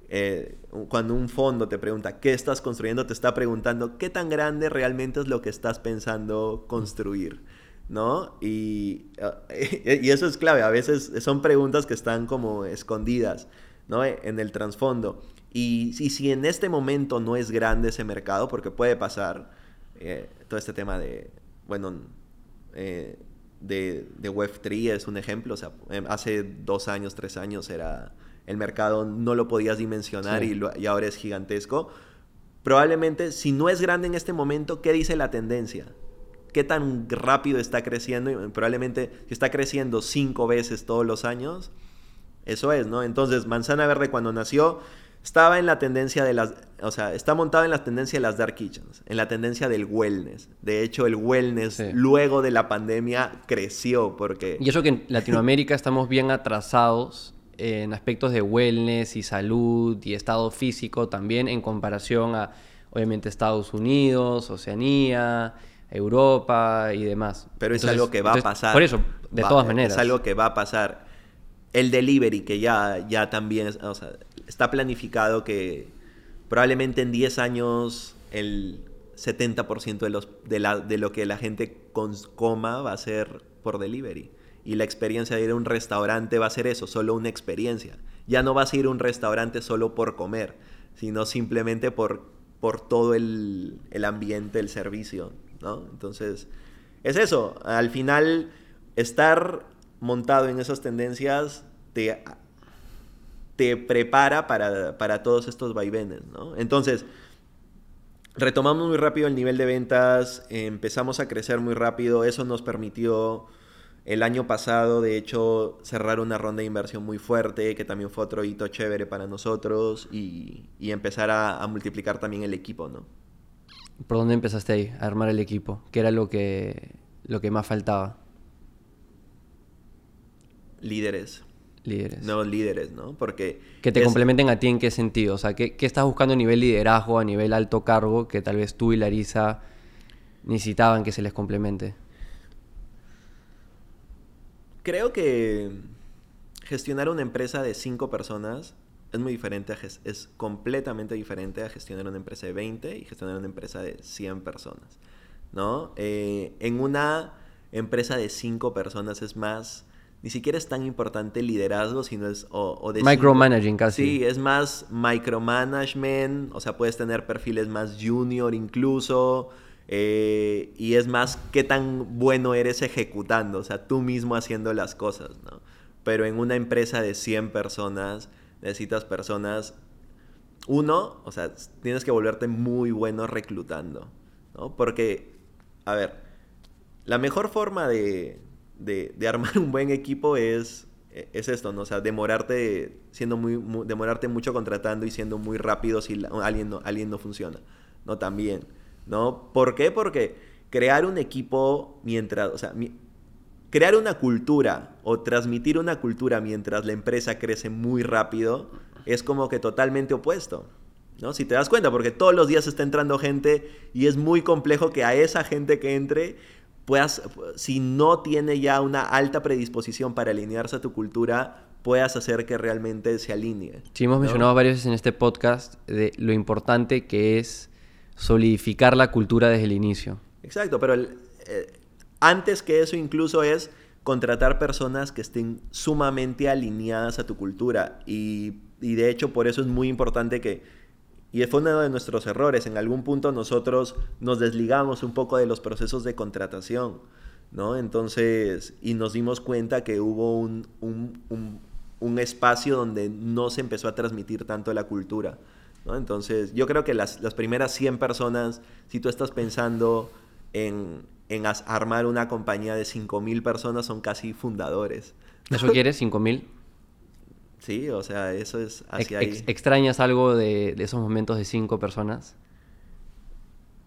eh, cuando un fondo te pregunta qué estás construyendo, te está preguntando qué tan grande realmente es lo que estás pensando construir. ¿No? Y, eh, eso es clave. A veces son preguntas que están como escondidas, ¿no? En el trasfondo. Y, y si en este momento no es grande ese mercado, porque puede pasar eh, todo este tema de, bueno, eh, de, de Web3 es un ejemplo. O sea, em, hace dos años, tres años era el mercado, no lo podías dimensionar Sí. y, lo- y ahora es gigantesco. Probablemente, si no es grande en este momento, ¿qué dice la tendencia? ¿Qué tan rápido está creciendo? Y probablemente, si está creciendo cinco veces todos los años, eso es, ¿no? Entonces, Manzana Verde cuando nació estaba en la tendencia de las, o sea, está montado en la tendencia de las dark kitchens, en la tendencia del wellness. De hecho, el wellness Sí. luego de la pandemia creció porque Y eso que en Latinoamérica estamos bien atrasados en aspectos de wellness y salud y estado físico también en comparación a, obviamente, Estados Unidos, Oceanía, Europa y demás. Pero es Entonces- algo que va a pasar. Por eso, de Va- todas maneras. Es algo que va a pasar. El delivery, que ya, ya también es- o sea, está planificado que probablemente en 10 años el 70% de, de, la, de lo que la gente coma va a ser por delivery. Y la experiencia de ir a un restaurante va a ser eso, solo una experiencia. Ya no vas a ir a un restaurante solo por comer, sino simplemente por, por todo el, el ambiente, el servicio, ¿no? Entonces, es eso. Al final, estar montado en esas tendencias te, te prepara para, para todos estos vaivenes, ¿no? Entonces, retomamos muy rápido el nivel de ventas, empezamos a crecer muy rápido, eso nos permitió el año pasado, de hecho, cerrar una ronda de inversión muy fuerte, que también fue otro hito chévere para nosotros, y, y empezar a, a multiplicar también el equipo, ¿no? ¿Por dónde empezaste ahí, a armar el equipo? ¿Qué era lo que, lo que más faltaba? Líderes. Líderes. Nuevos líderes, ¿no? Porque... Que te es- complementen a ti en qué sentido. O sea, ¿qué, qué estás buscando a nivel liderazgo, a nivel alto cargo, que tal vez tú y Larisa necesitaban que se les complemente? Creo que gestionar una empresa de cinco personas es muy diferente, a es completamente diferente a gestionar una empresa de 20 y gestionar una empresa de 100 personas, ¿no? Eh, en una empresa de cinco personas es más, ni siquiera es tan importante el liderazgo, sino es... O, o Micromanaging casi. Sí, es más micromanagement, o sea, puedes tener perfiles más junior incluso, eh, y es más qué tan bueno eres ejecutando, o sea, tú mismo haciendo las cosas, ¿no? Pero en una empresa de 100 personas, necesitas personas, uno, o sea, tienes que volverte muy bueno reclutando, ¿no? Porque, a ver, la mejor forma de, de- armar un buen equipo es, e, es esto, ¿no? O sea, demorarte, siendo muy, mu- demorarte mucho contratando y siendo muy rápido si alguien, no, alguien no funciona, ¿no? También, ¿no? ¿Por qué? Porque crear un equipo mientras, o sea, crear una cultura o transmitir una cultura mientras la empresa crece muy rápido es como que totalmente opuesto. ¿no? Si te das cuenta, porque todos los días está entrando gente y es muy complejo que a esa gente que entre puedas, si no tiene ya una alta predisposición para alinearse a tu cultura, puedas hacer que realmente se alinee. Sí, hemos ¿no? mencionado varias veces en este podcast de lo importante que es solidificar la cultura desde el inicio. Exacto, pero el- eh, antes que eso incluso es contratar personas que estén sumamente alineadas a tu cultura. Y, y de hecho por eso es muy importante que, y fue uno de nuestros errores, en algún punto nosotros nos desligamos un poco de los procesos de contratación, ¿no? Entonces, y nos dimos cuenta que hubo un, un- un- espacio donde no se empezó a transmitir tanto la cultura. ¿no? Entonces, yo creo que las, las primeras 100 personas, si tú estás pensando en, en armar una compañía de 5.000 personas, son casi fundadores. ¿Eso quieres? ¿5.000? Sí, o sea, eso es Ex- hacia ex- ahí. ¿Extrañas algo de, de esos momentos de cinco personas?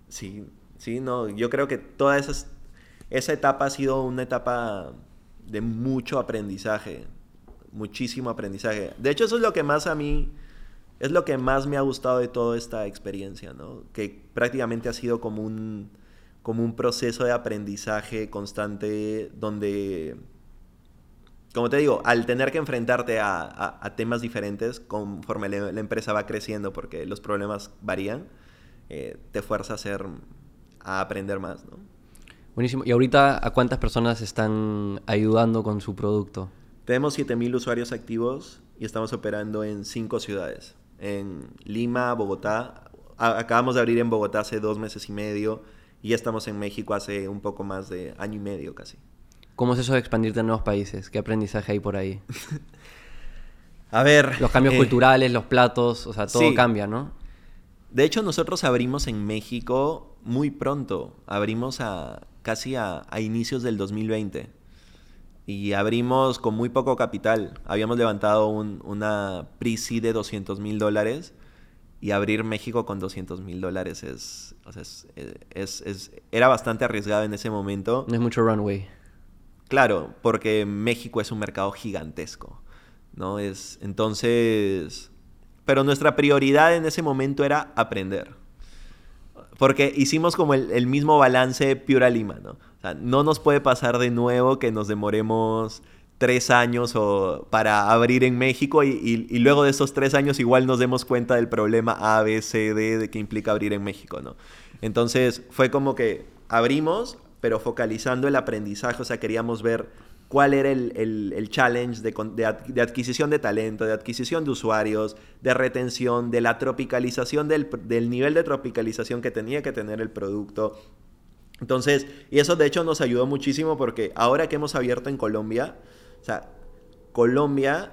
Sí, sí, no, yo creo que toda esas, esa etapa ha sido una etapa de mucho aprendizaje, muchísimo aprendizaje. De hecho, eso es lo que más a mí, es lo que más me ha gustado de toda esta experiencia, ¿no? Que prácticamente ha sido como un, como un proceso de aprendizaje constante donde, como te digo, al tener que enfrentarte a, a- a temas diferentes conforme la, la empresa va creciendo, porque los problemas varían, eh, te fuerza a hacer, a aprender más, ¿no? Buenísimo. ¿Y ahorita a cuántas personas están ayudando con su producto? Tenemos 7.000 usuarios activos y estamos operando en cinco ciudades. En Lima, Bogotá. A- acabamos de abrir en Bogotá hace dos meses y medio y ya estamos en México hace un poco más de año y medio casi. ¿Cómo es eso de expandirte a nuevos países? ¿Qué aprendizaje hay por ahí? A ver. Los cambios eh, culturales, los platos, o sea, todo sí. cambia, ¿no? De hecho, nosotros abrimos en México muy pronto. Abrimos a casi a, a inicios del 2020. Y abrimos con muy poco capital. Habíamos levantado un- una pre-seed de 200 mil dólares. Y abrir México con 200 mil dólares es, o sea, es, es- es- era bastante arriesgado en ese momento. No es mucho runway. Claro, porque México es un mercado gigantesco, ¿no? Es, entonces, pero nuestra prioridad en ese momento era aprender. Porque hicimos como el, mismo balance Piura Lima, ¿no? O sea, no nos puede pasar de nuevo que nos demoremos tres años o para abrir en México y, y- y luego de esos tres años igual nos demos cuenta del problema A, B, C, D de que implica abrir en México, ¿no? Entonces fue como que abrimos, pero focalizando el aprendizaje, o sea, queríamos ver cuál era el, el- el challenge de, de de adquisición de talento, de adquisición de usuarios, de retención, de la tropicalización del, del nivel de tropicalización que tenía que tener el producto. Entonces, y eso de hecho nos ayudó muchísimo porque ahora que hemos abierto en Colombia, o sea, Colombia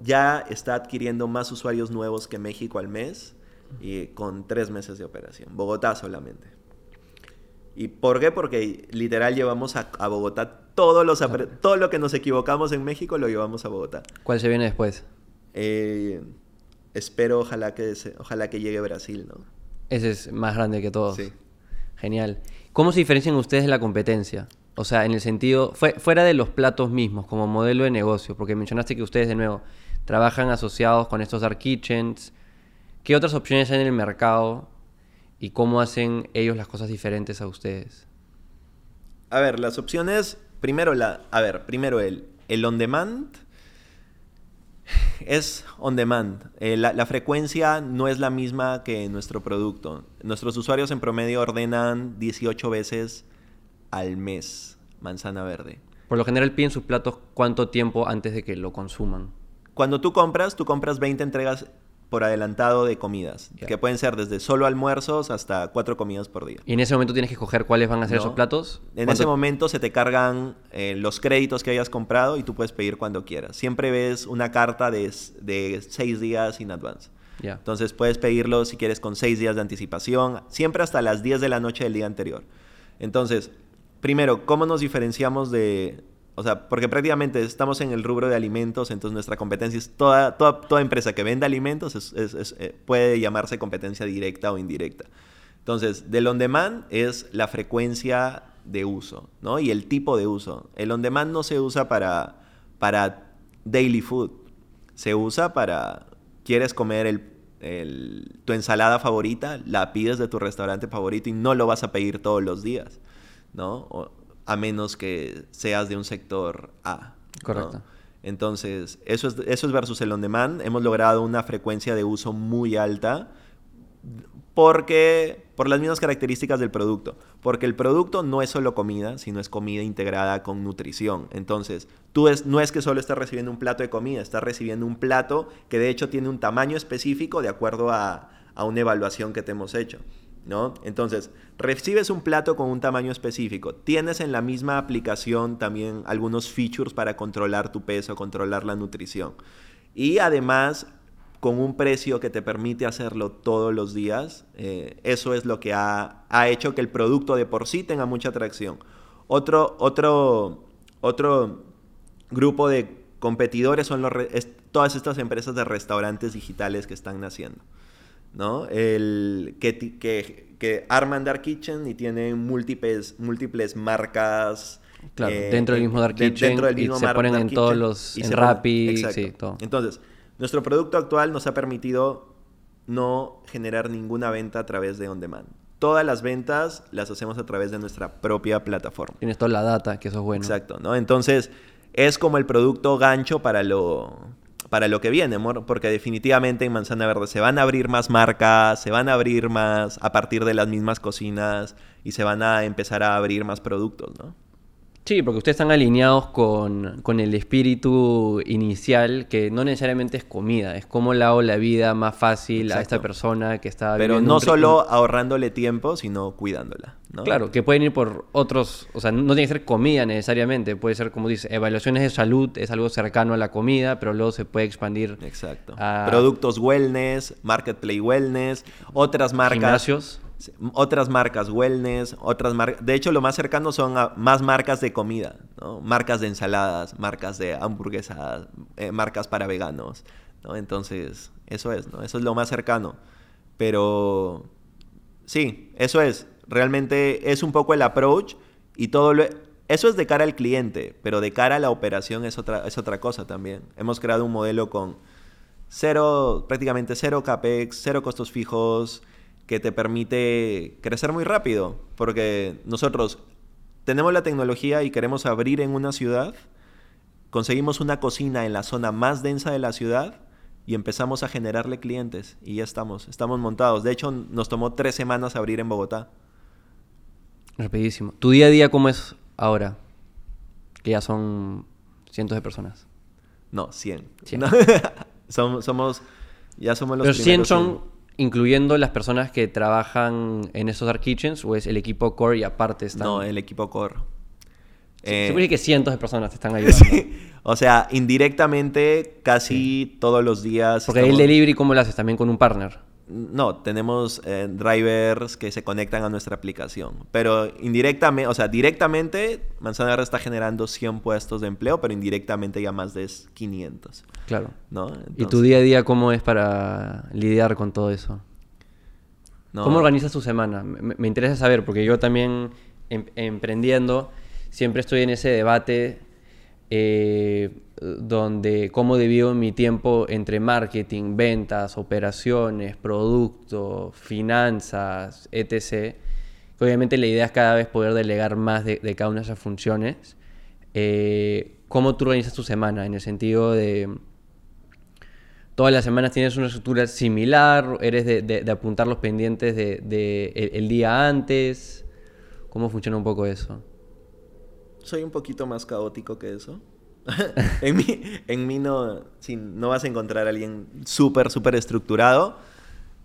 ya está adquiriendo más usuarios nuevos que México al mes y con tres meses de operación. Bogotá solamente. ¿Y por qué? Porque literal llevamos a, a Bogotá todos los apre- todo lo que nos equivocamos en México lo llevamos a Bogotá. ¿Cuál se viene después? Eh, espero ojalá que se- ojalá que llegue Brasil, ¿no? Ese es más grande que todos. Sí. Genial. ¿Cómo se diferencian ustedes de la competencia? O sea, en el sentido, fue- fuera de los platos mismos, como modelo de negocio, porque mencionaste que ustedes, de nuevo, trabajan asociados con estos dark kitchens. ¿Qué otras opciones hay en el mercado y cómo hacen ellos las cosas diferentes a ustedes? A ver, las opciones. Primero, la, a ver, primero el, el on demand es on demand. Eh, la, la frecuencia no es la misma que nuestro producto. Nuestros usuarios en promedio ordenan 18 veces al mes manzana verde. Por lo general piden sus platos cuánto tiempo antes de que lo consuman. Cuando tú compras, tú compras 20 entregas por adelantado de comidas, que pueden ser desde solo almuerzos hasta cuatro comidas por día. Y en ese momento tienes que escoger cuáles van a ser No. esos platos. En ¿Cuánto- ese momento se te cargan eh, los créditos que hayas comprado y tú puedes pedir cuando quieras. Siempre ves una carta de, de seis días in advance. Entonces puedes pedirlo si quieres con seis días de anticipación, siempre hasta las 10 de la noche del día anterior. Entonces, primero, ¿cómo nos diferenciamos de... O sea, porque prácticamente estamos en el rubro de alimentos, entonces nuestra competencia es toda, toda, toda empresa que venda alimentos eh, puede llamarse competencia directa o indirecta. Entonces, del on demand es la frecuencia de uso, ¿no? Y el tipo de uso. El on demand no se usa para, para daily food. Se usa para, quieres comer el, el- tu ensalada favorita, la pides de tu restaurante favorito y no lo vas a pedir todos los días, ¿no? A menos que seas de un sector A. ¿no? Correcto. Entonces, eso es, eso es versus el on demand. Hemos logrado una frecuencia de uso muy alta porque por las mismas características del producto. Porque el producto no es solo comida, sino es comida integrada con nutrición. Entonces, tú es, no es que solo estás recibiendo un plato de comida, estás recibiendo un plato que de hecho tiene un tamaño específico de acuerdo a, a una evaluación que te hemos hecho. ¿No? Entonces, recibes un plato con un tamaño específico. Tienes en la misma aplicación también algunos features para controlar tu peso, controlar la nutrición. Y además, con un precio que te permite hacerlo todos los días, eh, eso es lo que ha, ha hecho que el producto de por sí tenga mucha atracción. Otro, otro, otro grupo de competidores son los todas estas empresas de restaurantes digitales que están naciendo. ¿No? El, que, que, que arman Dark Kitchen y tienen múltiples, múltiples marcas. Claro, eh, dentro del mismo Dark de- Kitchen dentro del y mismo se mar- ponen Dark en todos los- y en se Rappi, exacto. sí, todo. Entonces, nuestro producto actual nos ha permitido no generar ninguna venta a través de On Demand. Todas las ventas las hacemos a través de nuestra propia plataforma. Tienes toda la data, que eso es bueno. Exacto, ¿no? Entonces, es como el producto gancho para lo, para lo que viene, amor, porque definitivamente en Manzana Verde se van a abrir más marcas, se van a abrir más a partir de las mismas cocinas y se van a empezar a abrir más productos, ¿no? Sí, porque ustedes están alineados con, con el espíritu inicial, que no necesariamente es comida, es cómo le hago la vida más fácil a esta persona que está Pero no solo ahorrándole tiempo, sino cuidándola, ¿no? Claro, que pueden ir por otros, o sea, no tiene que ser comida necesariamente, puede ser como dice, evaluaciones de salud, es algo cercano a la comida, pero luego se puede expandir Exacto. a Productos wellness, marketplace wellness, otras marcas. gimnasios. Otras marcas wellness, otras marcas... De hecho, lo más cercano son más marcas de comida. Marcas de ensaladas, marcas de hamburguesas, eh, marcas para veganos, ¿no? Entonces, eso es, ¿no? Eso es lo más cercano. Pero, sí, eso es. Realmente es un poco el approach y todo. Eso es de cara al cliente, pero de cara a la operación es otra, es otra cosa también. Hemos creado un modelo con cero, prácticamente cero capex, cero costos fijos, que te permite crecer muy rápido, porque nosotros tenemos la tecnología y queremos abrir en una ciudad, conseguimos una cocina en la zona más densa de la ciudad y empezamos a generarle clientes y ya estamos, estamos montados. De hecho, nos tomó tres semanas abrir en Bogotá. Rapidísimo. ¿Tu día a día cómo es ahora? Que ya son cientos de personas. No, 100. Cien. No. somos, somos, ya somos los ¿Los 100 primeros son en- incluyendo las personas que trabajan en esos dark kitchens o es el equipo core y aparte están? No, el equipo core. Sí, Eh, se puede que cientos de personas te están ayudando. O sea, indirectamente casi todos los días. Porque el estamos- delivery, ¿cómo lo haces? También con un partner. No, tenemos eh, drivers que se conectan a nuestra aplicación. Pero indirectamente, o sea, directamente, Manzana Verde está generando 100 puestos de empleo, pero indirectamente ya más de 500. Claro. ¿no? ¿Y tu día a día cómo es para lidiar con todo eso? ¿no? ¿Cómo organizas tu semana? Me, me interesa saber, porque yo también em- emprendiendo, siempre estoy en ese debate eh, donde cómo divido mi tiempo entre marketing, ventas, operaciones, producto, finanzas, etc. Obviamente la idea es cada vez poder delegar más de, de cada una de esas funciones. Eh, ¿Cómo tú organizas tu semana? En el sentido de todas las semanas tienes una estructura similar, eres de, de- de apuntar los pendientes de el, el día antes. ¿Cómo funciona un poco eso? Soy un poquito más caótico que eso. en mí, en mí no, sí, no vas a encontrar a alguien súper, súper estructurado,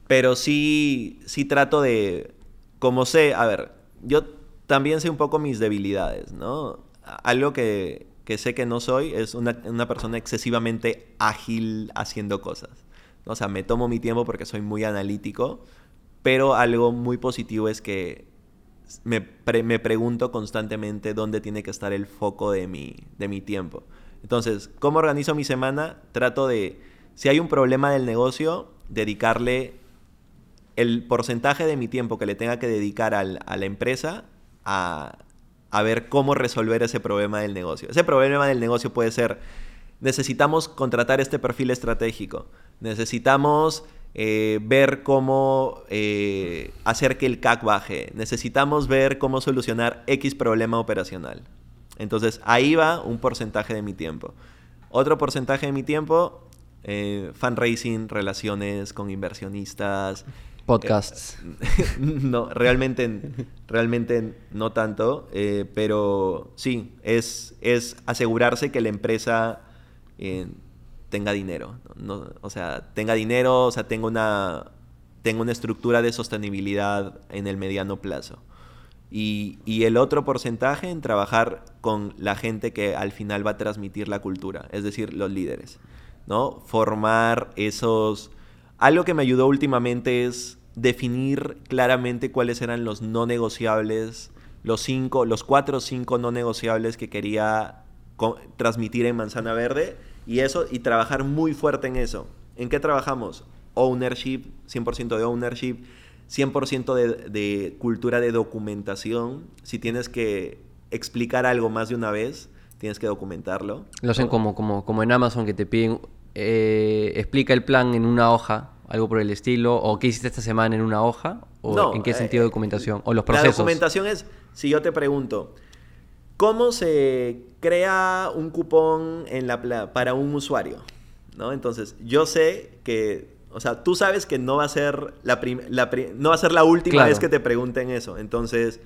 pero sí, sí trato de, como sé, a ver, yo también sé un poco mis debilidades, ¿no? Algo que, que sé que no soy es una, una persona excesivamente ágil haciendo cosas. O sea, me tomo mi tiempo porque soy muy analítico, pero algo muy positivo es que me, pre- me pregunto constantemente dónde tiene que estar el foco de mi, de mi tiempo. Entonces, ¿cómo organizo mi semana? Trato de, si hay un problema del negocio, dedicarle el porcentaje de mi tiempo que le tenga que dedicar al- a la empresa a, a ver cómo resolver ese problema del negocio. Ese problema del negocio puede ser, necesitamos contratar este perfil estratégico, necesitamos eh, ver cómo eh, hacer que el CAC baje, necesitamos ver cómo solucionar X problema operacional. Entonces ahí va un porcentaje de mi tiempo. Otro porcentaje de mi tiempo, eh, fundraising, relaciones con inversionistas. Podcasts. no, realmente, realmente no tanto, pero sí, es, es asegurarse que la empresa tenga dinero. O sea, tenga dinero, o sea, tenga una, tenga una estructura de sostenibilidad en el mediano plazo. Y, y el otro porcentaje en trabajar con la gente que al final va a transmitir la cultura, es decir, los líderes, ¿no? Formar esos... Algo que me ayudó últimamente es definir claramente cuáles eran los no negociables, los cinco, los cuatro o cinco no negociables que quería transmitir en Manzana Verde y eso y trabajar muy fuerte en eso. ¿En qué trabajamos? Ownership, 100% de ownership, 100% de, de cultura de documentación. Si tienes que explicar algo más de una vez, tienes que documentarlo. Lo hacen como, como, como en Amazon que te piden, eh, explica el plan en una hoja, algo por el estilo, o qué hiciste esta semana en una hoja, o No, en qué eh, sentido de documentación, o los La procesos. documentación es, si yo te pregunto, ¿cómo se crea un cupón en la para un usuario? ¿No? Entonces, yo sé que, o sea, tú sabes que no va a ser la, no va a ser la última Claro. vez que te pregunten eso. Entonces,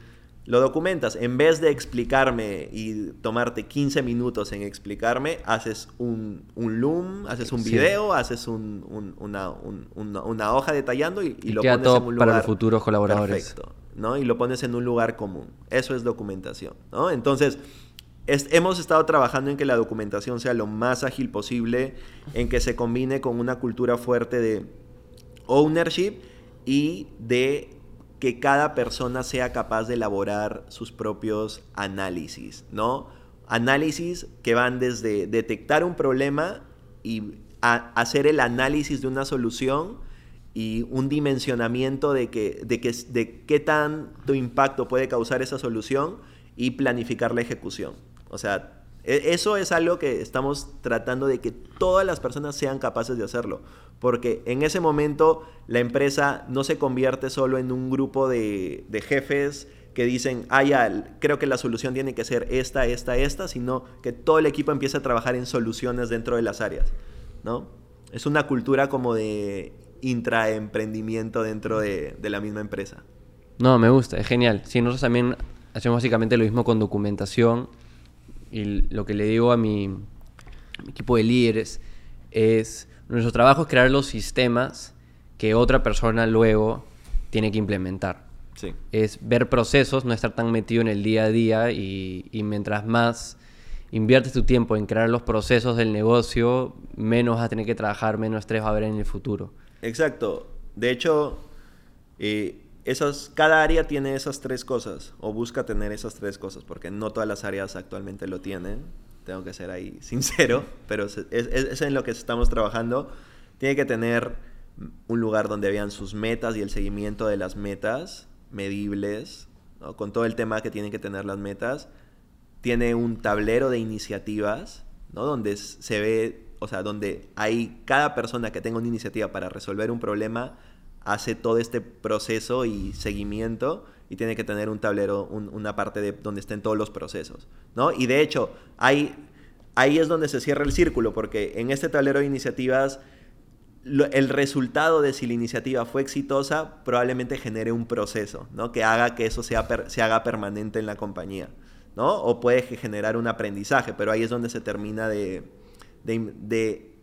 lo documentas. En vez de explicarme y tomarte 15 minutos en explicarme, haces un, un loom, haces un Sí. video, haces un- un- una, un- una- una hoja detallando y, y Y lo queda pones todo en un para los lugar futuros colaboradores. Perfecto, ¿no? Y lo pones en un lugar común. Eso es documentación, ¿no? Entonces, es- hemos estado trabajando en que la documentación sea lo más ágil posible, en que se combine con una cultura fuerte de ownership y de que cada persona sea capaz de elaborar sus propios análisis, ¿no? Análisis que van desde detectar un problema y hacer el análisis de una solución y un dimensionamiento de, que, de, que, de qué tanto impacto puede causar esa solución y planificar la ejecución. O sea, e- eso es algo que estamos tratando de que todas las personas sean capaces de hacerlo. Porque en ese momento la empresa no se convierte solo en un grupo de, de jefes que dicen, ah, ya, creo que la solución tiene que ser esta, esta, esta, sino que todo el equipo empieza a trabajar en soluciones dentro de las áreas, ¿no? Es una cultura como de intraemprendimiento dentro de, de la misma empresa. No, me gusta, es genial. Sí, nosotros también hacemos básicamente lo mismo con documentación. Y lo que le digo a mi, a mi equipo de líderes es, nuestro trabajo es crear los sistemas que otra persona luego tiene que implementar. Sí. Es ver procesos, no estar tan metido en el día a día y, y mientras más inviertes tu tiempo en crear los procesos del negocio, menos vas a tener que trabajar, menos estrés va a haber en el futuro. Exacto. De hecho, eh, esas, cada área tiene esas tres cosas, o busca tener esas tres cosas, porque no todas las áreas actualmente lo tienen. Tengo que ser ahí sincero, pero es, es- en lo que estamos trabajando. Tiene que tener un lugar donde vean sus metas y el seguimiento de las metas medibles, ¿no? con todo el tema que tienen que tener las metas. Tiene un tablero de iniciativas, ¿no? donde se ve, o sea, donde hay cada persona que tenga una iniciativa para resolver un problema, hace todo este proceso y seguimiento y tiene que tener un tablero, un, una parte de donde estén todos los procesos, ¿no? Y de hecho, hay, ahí es donde se cierra el círculo, porque en este tablero de iniciativas, lo, el resultado de si la iniciativa fue exitosa probablemente genere un proceso, ¿no? Que haga que eso sea per, se haga permanente en la compañía, ¿no? O puede generar un aprendizaje, pero ahí es donde se termina de,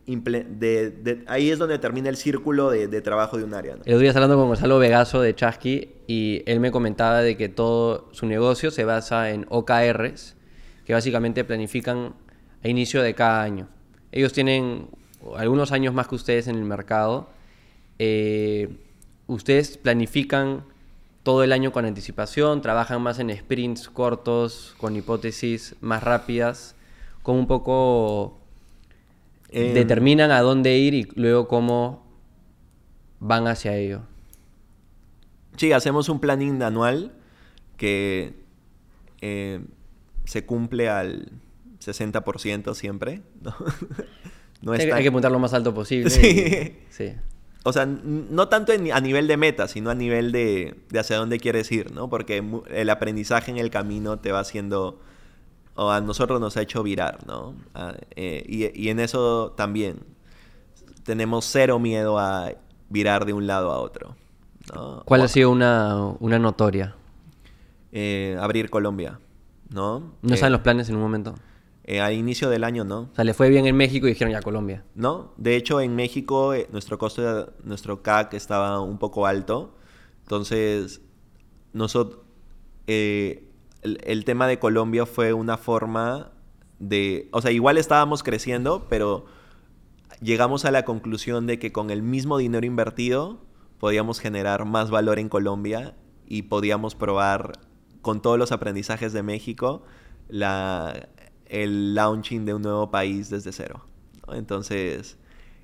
de, de, ahí es donde termina el círculo de, de trabajo de un área. ¿no? El día hablando con Gonzalo Vegaso de Chasqui y él me comentaba de que todo su negocio se basa en OKRs, que básicamente planifican a inicio de cada año. Ellos tienen algunos años más que ustedes en el mercado. Eh, ustedes planifican todo el año con anticipación, trabajan más en sprints cortos, con hipótesis más rápidas, con un poco eh, determinan a dónde ir y luego cómo van hacia ello. Sí, hacemos un planning anual que eh, se cumple al 60% siempre. No, no hay, hay, que apuntar lo más alto posible. Sí. Y, sí. O sea, no tanto en, a nivel de meta, sino a nivel de, de, hacia dónde quieres ir, ¿no? Porque el aprendizaje en el camino te va haciendo o a nosotros nos ha hecho virar, ¿no? Ah, eh, y, y, en eso también tenemos cero miedo a virar de un lado a otro. ¿no? ¿Cuál o, ha sido una, una notoria? Eh, abrir Colombia, ¿no? ¿No están los planes en un momento? Eh, al inicio del año, ¿no? O sea, le fue bien en México y dijeron ya Colombia. No, de hecho en México eh, nuestro costo, de, nuestro CAC estaba un poco alto. Entonces, nosotros... El, el, tema de Colombia fue una forma de, o sea, igual estábamos creciendo, pero llegamos a la conclusión de que con el mismo dinero invertido podíamos generar más valor en Colombia y podíamos probar con todos los aprendizajes de México la, el launching de un nuevo país desde cero. Entonces,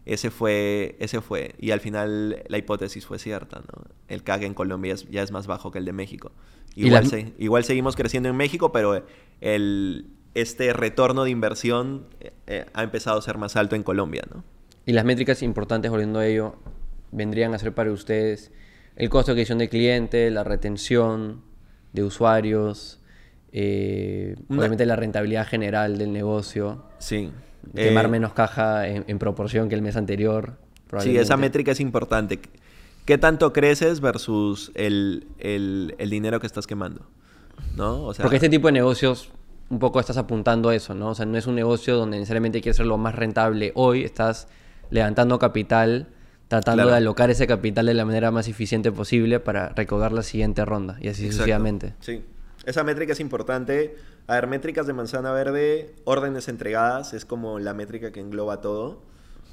ese fue, ese fue. Y al final la hipótesis fue cierta. ¿no? El CAG en Colombia es, ya es más bajo que el de México. Igual, la... se, igual seguimos creciendo en México, pero el, este retorno de inversión eh, ha empezado a ser más alto en Colombia, ¿no? Y las métricas importantes, volviendo a ello, vendrían a ser para ustedes el costo de adquisición de cliente, la retención de usuarios, eh, Una... obviamente la rentabilidad general del negocio. Sí. Quemar eh... menos caja en, en, proporción que el mes anterior. Sí, esa métrica es importante. ¿Qué tanto creces versus el, el, el dinero que estás quemando? ¿No? O sea, Porque este tipo de negocios un poco estás apuntando a eso, ¿no? O sea, no es un negocio donde necesariamente quieres ser lo más rentable hoy, estás levantando capital, tratando claro. de alocar ese capital de la manera más eficiente posible para recaudar la siguiente ronda y así Exacto. sucesivamente. Sí. Esa métrica es importante. A ver, métricas de manzana verde, órdenes entregadas, es como la métrica que engloba todo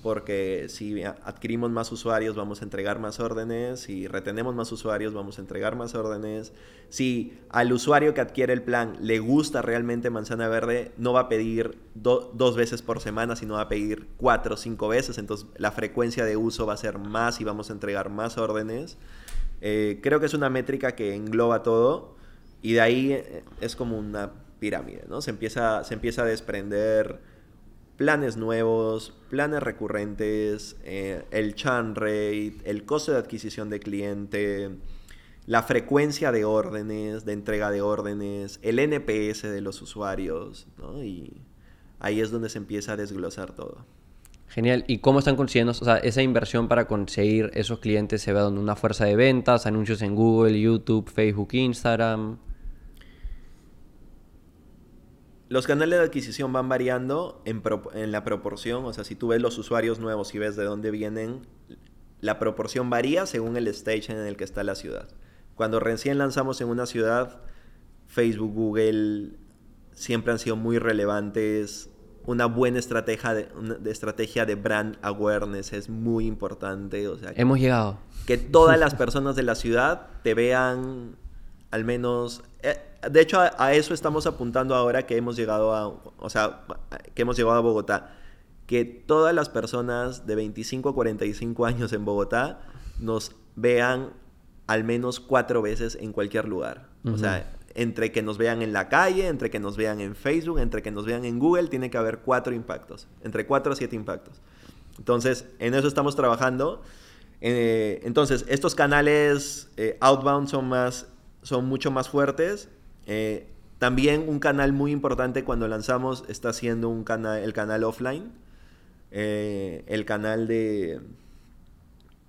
porque si adquirimos más usuarios vamos a entregar más órdenes, si retenemos más usuarios vamos a entregar más órdenes, si al usuario que adquiere el plan le gusta realmente manzana verde, no va a pedir do dos veces por semana, sino va a pedir cuatro o cinco veces, entonces la frecuencia de uso va a ser más y vamos a entregar más órdenes. Eh, creo que es una métrica que engloba todo y de ahí eh, es como una pirámide, ¿no? Se empieza, se empieza a desprender planes nuevos, planes recurrentes, eh, el churn rate, el costo de adquisición de cliente, la frecuencia de órdenes, de entrega de órdenes, el NPS de los usuarios, ¿no? Y ahí es donde se empieza a desglosar todo. Genial. ¿Y cómo están consiguiendo, o sea, esa inversión para conseguir esos clientes se ve donde una fuerza de ventas, anuncios en Google, YouTube, Facebook, Instagram? Los canales de adquisición van variando en, pro, en, la proporción, o sea, si tú ves los usuarios nuevos y ves de dónde vienen, la proporción varía según el stage en el que está la ciudad. Cuando recién lanzamos en una ciudad, Facebook, Google siempre han sido muy relevantes. Una buena estrategia de, una, de estrategia de brand awareness es muy importante. O sea, Hemos llegado. Que todas las personas de la ciudad te vean al menos... Eh, de hecho, a, a, eso estamos apuntando ahora que hemos llegado a... O sea, que hemos llegado a Bogotá. que todas las personas de 25 a 45 años en Bogotá nos vean al menos cuatro veces en cualquier lugar. O sea, entre que nos vean en la calle, entre que nos vean en Facebook, entre que nos vean en Google, tiene que haber cuatro impactos, entre cuatro a siete impactos. Entonces, en eso estamos trabajando. Eh, entonces, estos canales eh, outbound son, más, son mucho más fuertes. Eh, también un canal muy importante cuando lanzamos está siendo un canal, el canal offline, el canal de,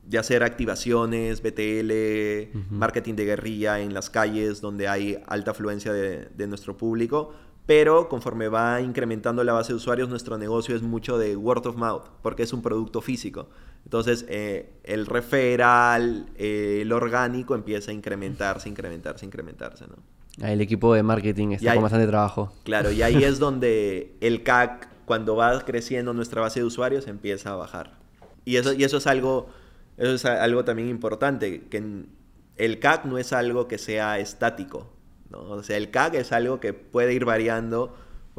de hacer activaciones, BTL, marketing de guerrilla en las calles donde hay alta afluencia de, de, nuestro público. Pero conforme va incrementando la base de usuarios, nuestro negocio es mucho de word of mouth, porque es un producto físico. Entonces, eh, el referral, eh, el orgánico empieza a incrementarse, incrementarse, incrementarse, ¿no? El equipo de marketing está con bastante trabajo. Claro, y ahí es donde el CAC, cuando va creciendo nuestra base de usuarios, empieza a bajar. Y eso, y eso es algo eso es algo también importante, que el CAC no es algo que sea estático, ¿no? O sea, el CAC es algo que puede ir variando.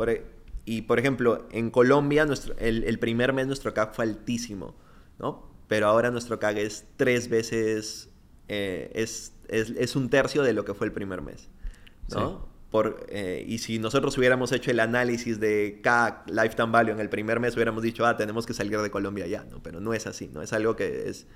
E, y, por ejemplo, en Colombia nuestro, el, primer mes nuestro CAC fue altísimo, ¿no? Pero ahora nuestro CAC es tres veces, eh, es, es, un tercio de lo que fue el primer mes, ¿no? Por, eh, y si nosotros hubiéramos hecho el análisis de CAC, Lifetime Value en el primer mes, hubiéramos dicho, ah, tenemos que salir de Colombia ya, ¿no? Pero no es así, ¿no? Es algo que es,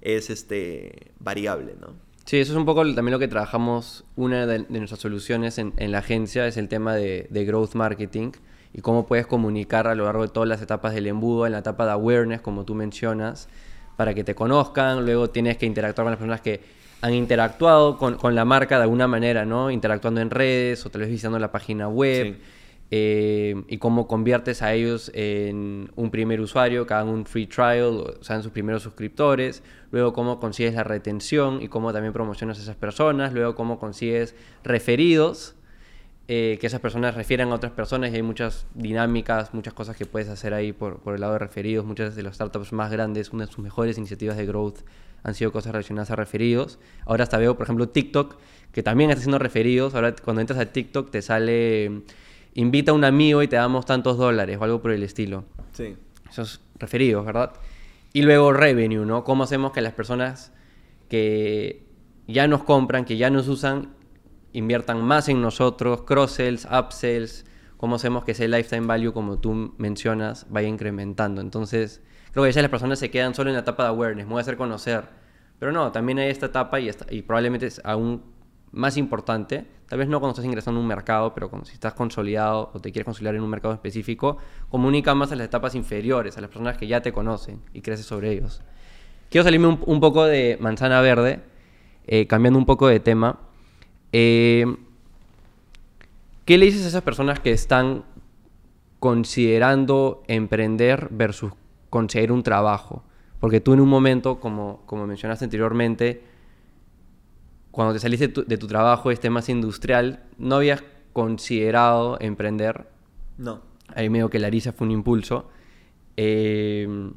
es este, variable, ¿no? Sí, eso es un poco también lo que trabajamos, una de, nuestras soluciones en, en, la agencia es el tema de, de, growth marketing y cómo puedes comunicar a lo largo de todas las etapas del embudo, en la etapa de awareness, como tú mencionas, para que te conozcan, luego tienes que interactuar con las personas que han interactuado con, con, la marca de alguna manera, ¿no? Interactuando en redes o tal vez visitando la página web. Eh, y cómo conviertes a ellos en un primer usuario, que hagan un free trial, o sean sus primeros suscriptores, luego cómo consigues la retención y cómo también promocionas a esas personas, luego cómo consigues referidos, eh, que esas personas refieran a otras personas y hay muchas dinámicas, muchas cosas que puedes hacer ahí por, por el lado de referidos, muchas de las startups más grandes, una de sus mejores iniciativas de growth han sido cosas relacionadas a referidos. Ahora hasta veo, por ejemplo, TikTok, que también está haciendo referidos. Ahora cuando entras a TikTok te sale, invita a un amigo y te damos tantos dólares o algo por el estilo. Sí. Esos referidos, ¿verdad? Y luego revenue, ¿no? ¿Cómo hacemos que las personas que ya nos compran, que ya nos usan, inviertan más en nosotros, cross-sells, upsells, cómo hacemos que ese lifetime value, como tú mencionas, vaya incrementando. Entonces, Creo que a las personas se quedan solo en la etapa de awareness, me voy a hacer conocer. Pero no, también hay esta etapa y, y probablemente es aún más importante, tal vez no cuando estás ingresando a un mercado, pero cuando si estás consolidado o te quieres consolidar en un mercado específico, comunica más a las etapas inferiores, a las personas que ya te conocen y creces sobre ellos. Quiero salirme un, poco de manzana verde, eh, cambiando un poco de tema. Eh, ¿Qué le dices a esas personas que están considerando emprender versus conseguir un trabajo. Porque tú en un momento, como, como mencionaste anteriormente, cuando te saliste de tu, trabajo este más industrial, no habías considerado emprender. No. Ahí medio que Larisa fue un impulso. Eh,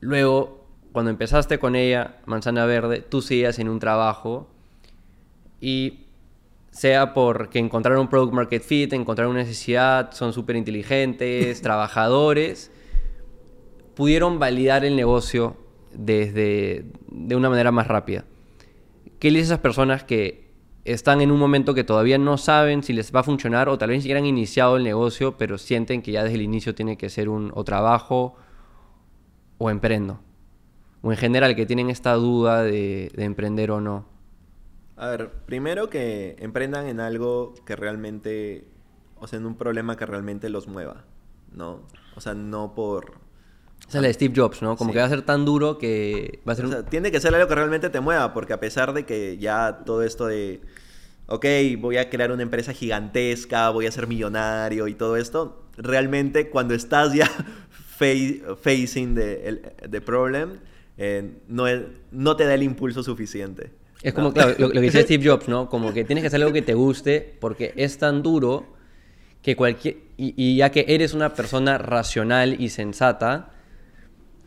luego, cuando empezaste con ella, Manzana Verde, tú seguías en un trabajo y sea porque encontraron un product market fit, encontraron una necesidad, son súper inteligentes, trabajadores, pudieron validar el negocio desde de una manera más rápida. ¿Qué le dice a esas personas que están en un momento que todavía no saben si les va a funcionar o tal vez ni siquiera han iniciado el negocio, pero sienten que ya desde el inicio tiene que ser un o trabajo o emprendo? O en general que tienen esta duda de, de emprender o no. A ver, primero que emprendan en algo que realmente, o sea, en un problema que realmente los mueva, ¿no? O sea, no por, esa es la de Steve Jobs, ¿no? Como que va a ser tan duro que va a ser... O sea, tiene que ser algo que realmente te mueva, porque a pesar de que ya todo esto de, ok, voy a crear una empresa gigantesca, voy a ser millonario y todo esto, realmente cuando estás ya facing the, problem, eh, no, no te da el impulso suficiente. Es como, claro, lo, que dice Steve Jobs, ¿no? Como que tienes que hacer algo que te guste porque es tan duro que cualquier... Y, y ya que eres una persona racional y sensata,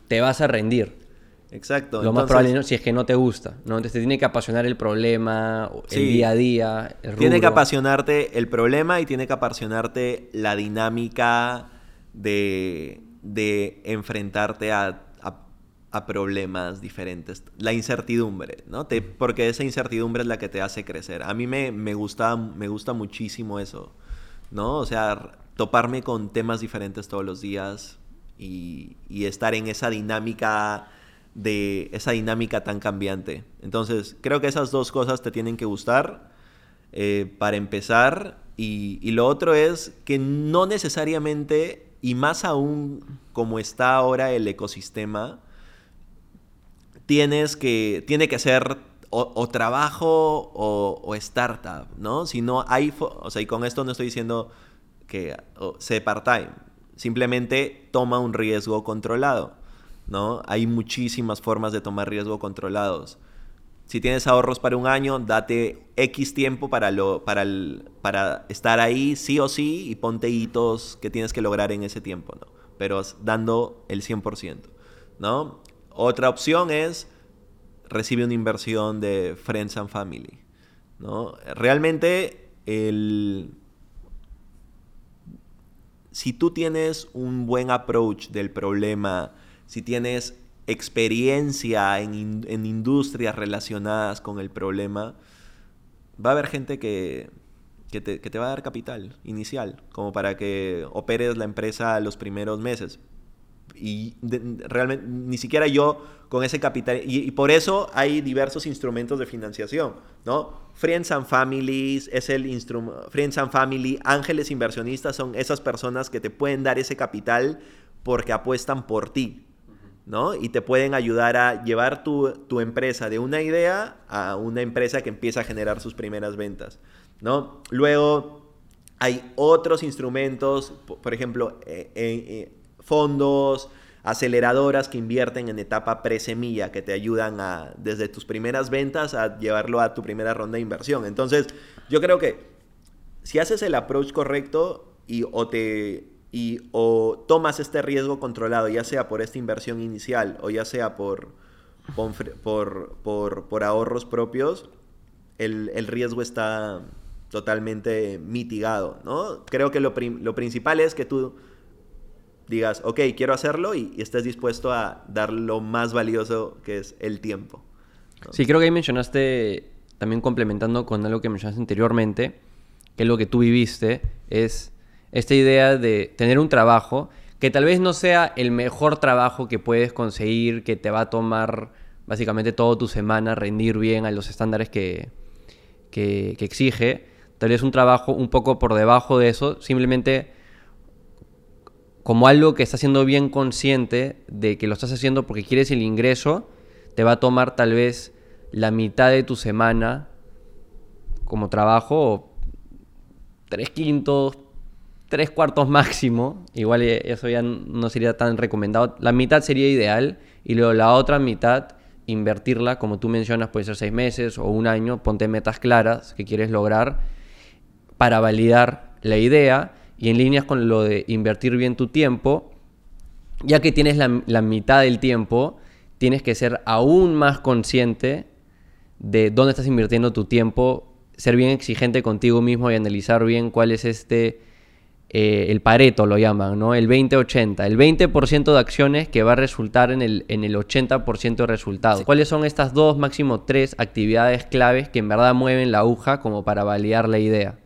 te vas a rendir. Exacto. Lo más probable, si es que no te gusta, ¿no? Entonces te tiene que apasionar el problema, el día a día, el Tiene que apasionarte el problema y tiene que apasionarte la dinámica de, de enfrentarte a, a- problemas diferentes. La incertidumbre, ¿no? Te- porque esa incertidumbre es la que te hace crecer. A mí me, me, gusta, me gusta muchísimo eso, ¿no? O sea, toparme con temas diferentes todos los días y, y estar en esa dinámica de esa dinámica tan cambiante. Entonces, creo que esas dos cosas te tienen que gustar eh, para empezar. Y, y lo otro es que no necesariamente, y más aún como está ahora el ecosistema, tienes que, tiene que ser o, o trabajo o, o startup, ¿no? Si no hay, o sea, y con esto no estoy diciendo que o, sé part-time, simplemente toma un riesgo controlado, ¿no? Hay muchísimas formas de tomar riesgo controlados. Si tienes ahorros para un año, date X tiempo para, lo, para, el- para estar ahí sí o sí y ponte hitos que tienes que lograr en ese tiempo, ¿no? Pero dando el 100%, ¿no? Otra opción es recibe una inversión de Friends and Family, ¿no? Realmente el... Si tú tienes un buen approach del problema, si tienes experiencia en, en industrias relacionadas con el problema, va a haber gente que, que, te, que te va a dar capital inicial, como para que operes la empresa los primeros meses. Y realmente ni siquiera yo con ese capital. Y, por eso hay diversos instrumentos de financiación, ¿no? Friends and Families es el instrumento. Friends and Family, ángeles inversionistas son esas personas que te pueden dar ese capital porque apuestan por ti, ¿no? Y te pueden ayudar a llevar tu, tu empresa de una idea a una empresa que empieza a generar sus primeras ventas, ¿no? Luego hay otros instrumentos, po- por ejemplo, eh, eh, eh, fondos, aceleradoras que invierten en etapa pre-semilla, que te ayudan a, desde tus primeras ventas a llevarlo a tu primera ronda de inversión. Entonces, yo creo que si haces el approach correcto y o te y o tomas este riesgo controlado, ya sea por esta inversión inicial o ya sea por por, por, por- ahorros propios, el, el riesgo está totalmente mitigado, ¿no? Creo que lo, lo principal es que tú digas, ok, quiero hacerlo y, y estés dispuesto a dar lo más valioso que es el tiempo. Sí, creo que ahí mencionaste, también complementando con algo que mencionaste anteriormente, que es lo que tú viviste, es esta idea de tener un trabajo que tal vez no sea el mejor trabajo que puedes conseguir, que te va a tomar básicamente toda tu semana rendir bien a los estándares que, que, que exige. Tal vez un trabajo un poco por debajo de eso, simplemente como algo que estás haciendo bien consciente de que lo estás haciendo porque quieres el ingreso, te va a tomar tal vez la mitad de tu semana como trabajo, o tres quintos, tres cuartos máximo. Igual eh, eso ya no sería tan recomendado. La mitad sería ideal y luego la otra mitad invertirla, como tú mencionas, puede ser seis meses o un año. Ponte metas claras que quieres lograr para validar la idea y en líneas con lo de invertir bien tu tiempo, ya que tienes la, la mitad del tiempo, tienes que ser aún más consciente de dónde estás invirtiendo tu tiempo, ser bien exigente contigo mismo y analizar bien cuál es este, eh, el pareto lo llaman, ¿no? El 20-80, el 20% de acciones que va a resultar en el, en el 80% de resultados. ¿Cuáles son estas dos, máximo tres actividades claves que en verdad mueven la aguja como para validar la idea?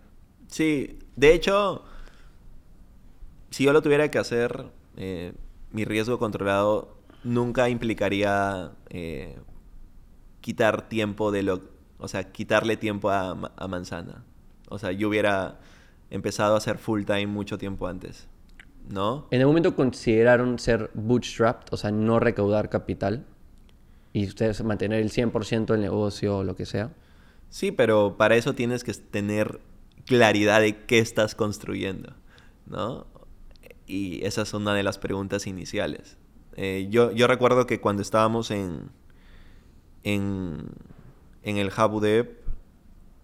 Sí, de hecho, si yo lo tuviera que hacer, eh, mi riesgo controlado nunca implicaría eh, quitar tiempo de lo, o sea, quitarle tiempo a, Ma- a Manzana. O sea, yo hubiera empezado a hacer full time mucho tiempo antes, ¿no? ¿En algún momento consideraron ser bootstrapped, o sea, no recaudar capital? Y ustedes mantener el 100% del negocio o lo que sea. Sí, pero para eso tienes que tener claridad de qué estás construyendo, ¿no? Y esa es una de las preguntas iniciales. Eh, yo, yo recuerdo que cuando estábamos en, en, en el Hub Dev,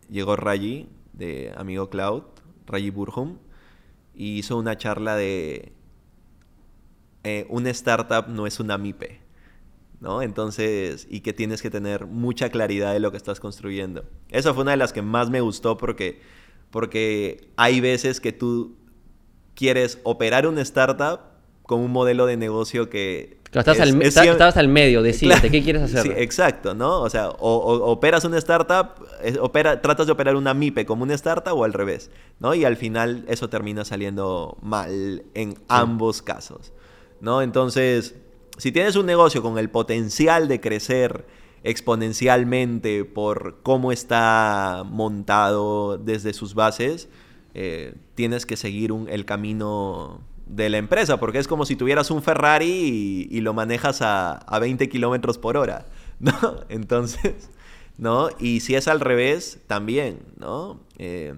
llegó Rayi, de Amigo Cloud, Rayi Burhum, y hizo una charla de eh, una startup no es una MIPE. ¿no? Entonces, y que tienes que tener mucha claridad de lo que estás construyendo. Esa fue una de las que más me gustó porque, porque hay veces que tú quieres operar una startup con un modelo de negocio que... Claro, estás, es- al, es está- siem- estabas al medio, decídete, Claro. ¿qué quieres hacer? Sí, exacto, ¿no? O sea, o, o- operas una startup, es- opera, tratas de operar una MIPE como una startup o al revés, ¿no? Y al final eso termina saliendo mal en ambos casos, ¿no? Entonces, si tienes un negocio con el potencial de crecer exponencialmente por cómo está montado desde sus bases, eh, tienes que seguir el camino de la empresa, porque es como si tuvieras un Ferrari y, lo manejas a, a 20 kilómetros por hora, ¿no? Entonces, ¿no? Y si es al revés, también, ¿no? Eh,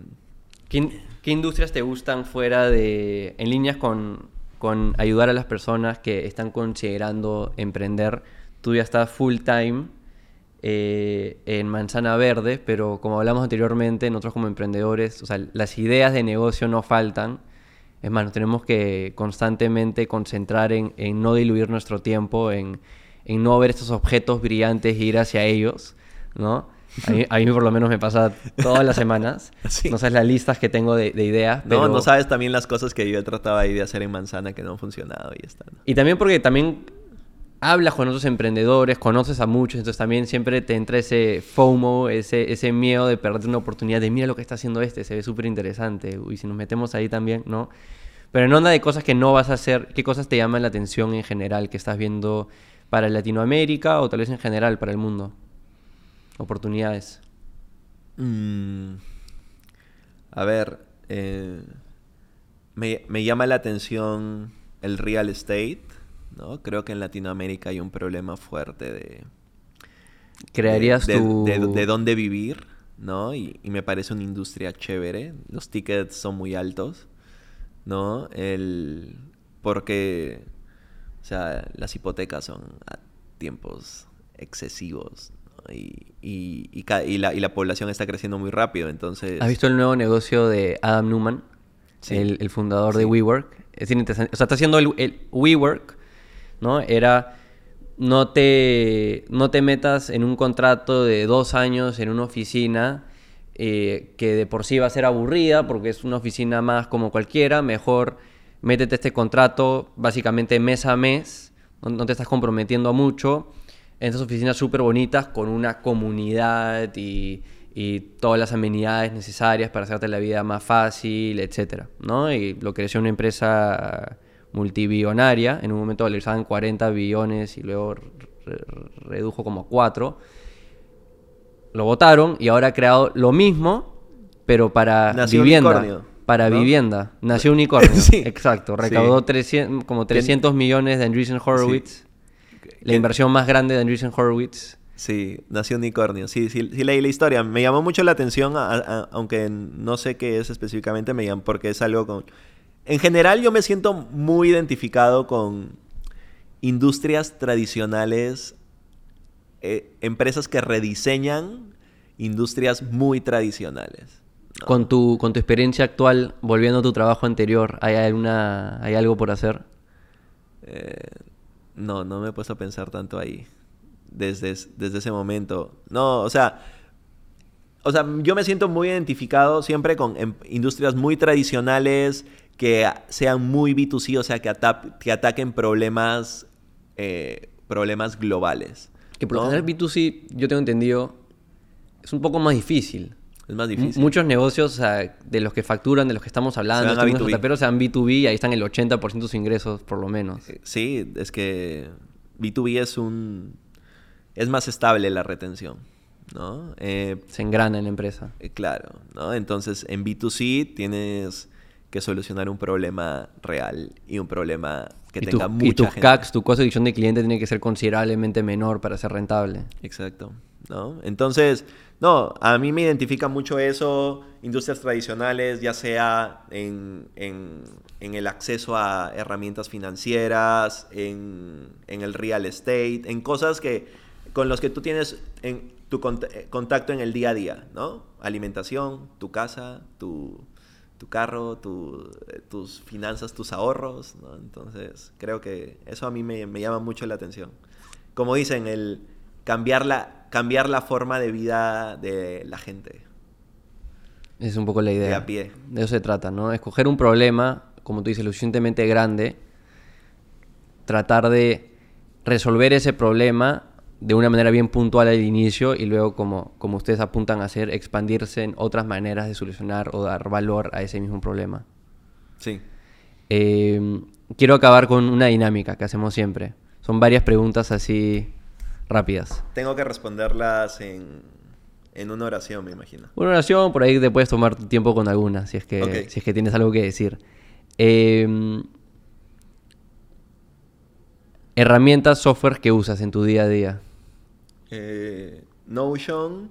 ¿Qué, qué industrias te gustan fuera de, en líneas con, con ayudar a las personas que están considerando emprender? Tú ya estás full time eh, en Manzana Verde, pero como hablamos anteriormente, nosotros como emprendedores, o sea, las ideas de negocio no faltan. Es más, nos tenemos que constantemente concentrar en, en no diluir nuestro tiempo, en, en no ver estos objetos brillantes e ir hacia ellos, ¿no? A mí, a mí por lo menos me pasa todas las semanas. Sí. No sabes las listas que tengo de, de ideas. no, pero- no sabes también las cosas que yo he tratado ahí de hacer en Manzana que no han funcionado y ya está. ¿no? Y también porque también hablas con otros emprendedores, conoces a muchos, entonces también siempre te entra ese FOMO, ese, ese miedo de perder una oportunidad de mira lo que está haciendo este, se ve súper interesante. Uy, si nos metemos ahí también, ¿no? Pero en onda de cosas que no vas a hacer, ¿qué cosas te llaman la atención en general que estás viendo para Latinoamérica o tal vez en general para el mundo? Oportunidades. Mm, a ver, eh, me, me llama la atención el real estate, ¿no? Creo que en Latinoamérica hay un problema fuerte de... ¿Crearías de, de- tu... de- de dónde vivir, ¿no? Y, y me parece una industria chévere. Los tickets son muy altos, ¿no? El, porque, o sea, las hipotecas son a tiempos excesivos y, y, y la, y la población está creciendo muy rápido, entonces... ¿Has visto el nuevo negocio de Adam Newman? Sí. El, el fundador de. WeWork. Es interesante. O sea, está haciendo el, el WeWork, ¿no? Era... No te, no te metas en un contrato de dos años en una oficina eh, que de por sí va a ser aburrida porque es una oficina más como cualquiera. Mejor métete este contrato básicamente mes a mes. No, no te estás comprometiendo mucho. En estas oficinas súper bonitas con una comunidad y, y todas las amenidades necesarias para hacerte la vida más fácil, etcétera, ¿no? Y lo creció una empresa multibillonaria, en un momento valorizaban 40 billones y luego re- re- redujo como a 4. Lo votaron y ahora ha creado lo mismo, pero para Nació vivienda. unicornio, para ¿no? vivienda. Nació unicornio. Sí. Exacto. Recaudó Sí. 300 como 300 millones de Andreessen Horowitz. La inversión más grande de Andreessen Horowitz. Sí, nació unicornio. Sí, sí, sí leí la historia. Me llamó mucho la atención, a- a- aunque no sé qué es específicamente, me llamó porque es algo con... En general yo me siento muy identificado con industrias tradicionales, eh, empresas que rediseñan industrias muy tradicionales. ¿no? Con tu, con tu experiencia actual, volviendo a tu trabajo anterior, ¿hay, alguna, ¿hay algo por hacer? Eh, no, no me he puesto a pensar tanto ahí. Desde, es- desde ese momento. No, o sea. O sea, yo me siento muy identificado siempre con em- industrias muy tradicionales que sean muy B2C, o sea, que, ata- que ataquen problemas, eh, problemas globales. Que por lo ¿no? general B2C, yo tengo entendido, es un poco más difícil. Es más M- difícil. Muchos negocios o sea, de los que facturan, de los que estamos hablando, Se B2B. startuperos sean B2B y ahí están el 80% de sus ingresos, por lo menos. Eh, Sí, es que B2B es un... Es más estable la retención, ¿no? Eh, Se engrana en la empresa. Eh, Claro, ¿no? Entonces en B2C tienes que solucionar un problema real y un problema que y, tu- tenga y mucha tus gente. CACs, tu costo de adquisición de cliente tiene que ser considerablemente menor para ser rentable. Exacto, ¿no? Entonces, no, a mí me identifica mucho eso, industrias tradicionales, ya sea en, en- en el acceso a herramientas financieras, en, en el real estate, en cosas que con los que tú tienes en tu cont- eh, contacto en el día a día, ¿no? Alimentación, tu casa, tu, tu carro, tu- tus finanzas, tus ahorros, ¿no? Entonces, creo que eso a mí me, me llama mucho la atención. Como dicen, el cambiar la, cambiar la forma de vida de la gente. Es un poco la idea. a pie. De eso se trata, ¿no? Escoger un problema, como tú dices, lo suficientemente grande tratar de resolver ese problema de una manera bien puntual al inicio y luego, como, como ustedes apuntan a hacer, expandirse en otras maneras de solucionar o dar valor a ese mismo problema. Sí. Eh, quiero acabar con una dinámica que hacemos siempre. Son varias preguntas así rápidas. Tengo que responderlas en, en una oración, me imagino. Una oración, por ahí te puedes tomar tu tiempo con alguna, si es que, si es que tienes algo que decir. Eh, herramientas, software que usas en tu día a día. Eh, Notion,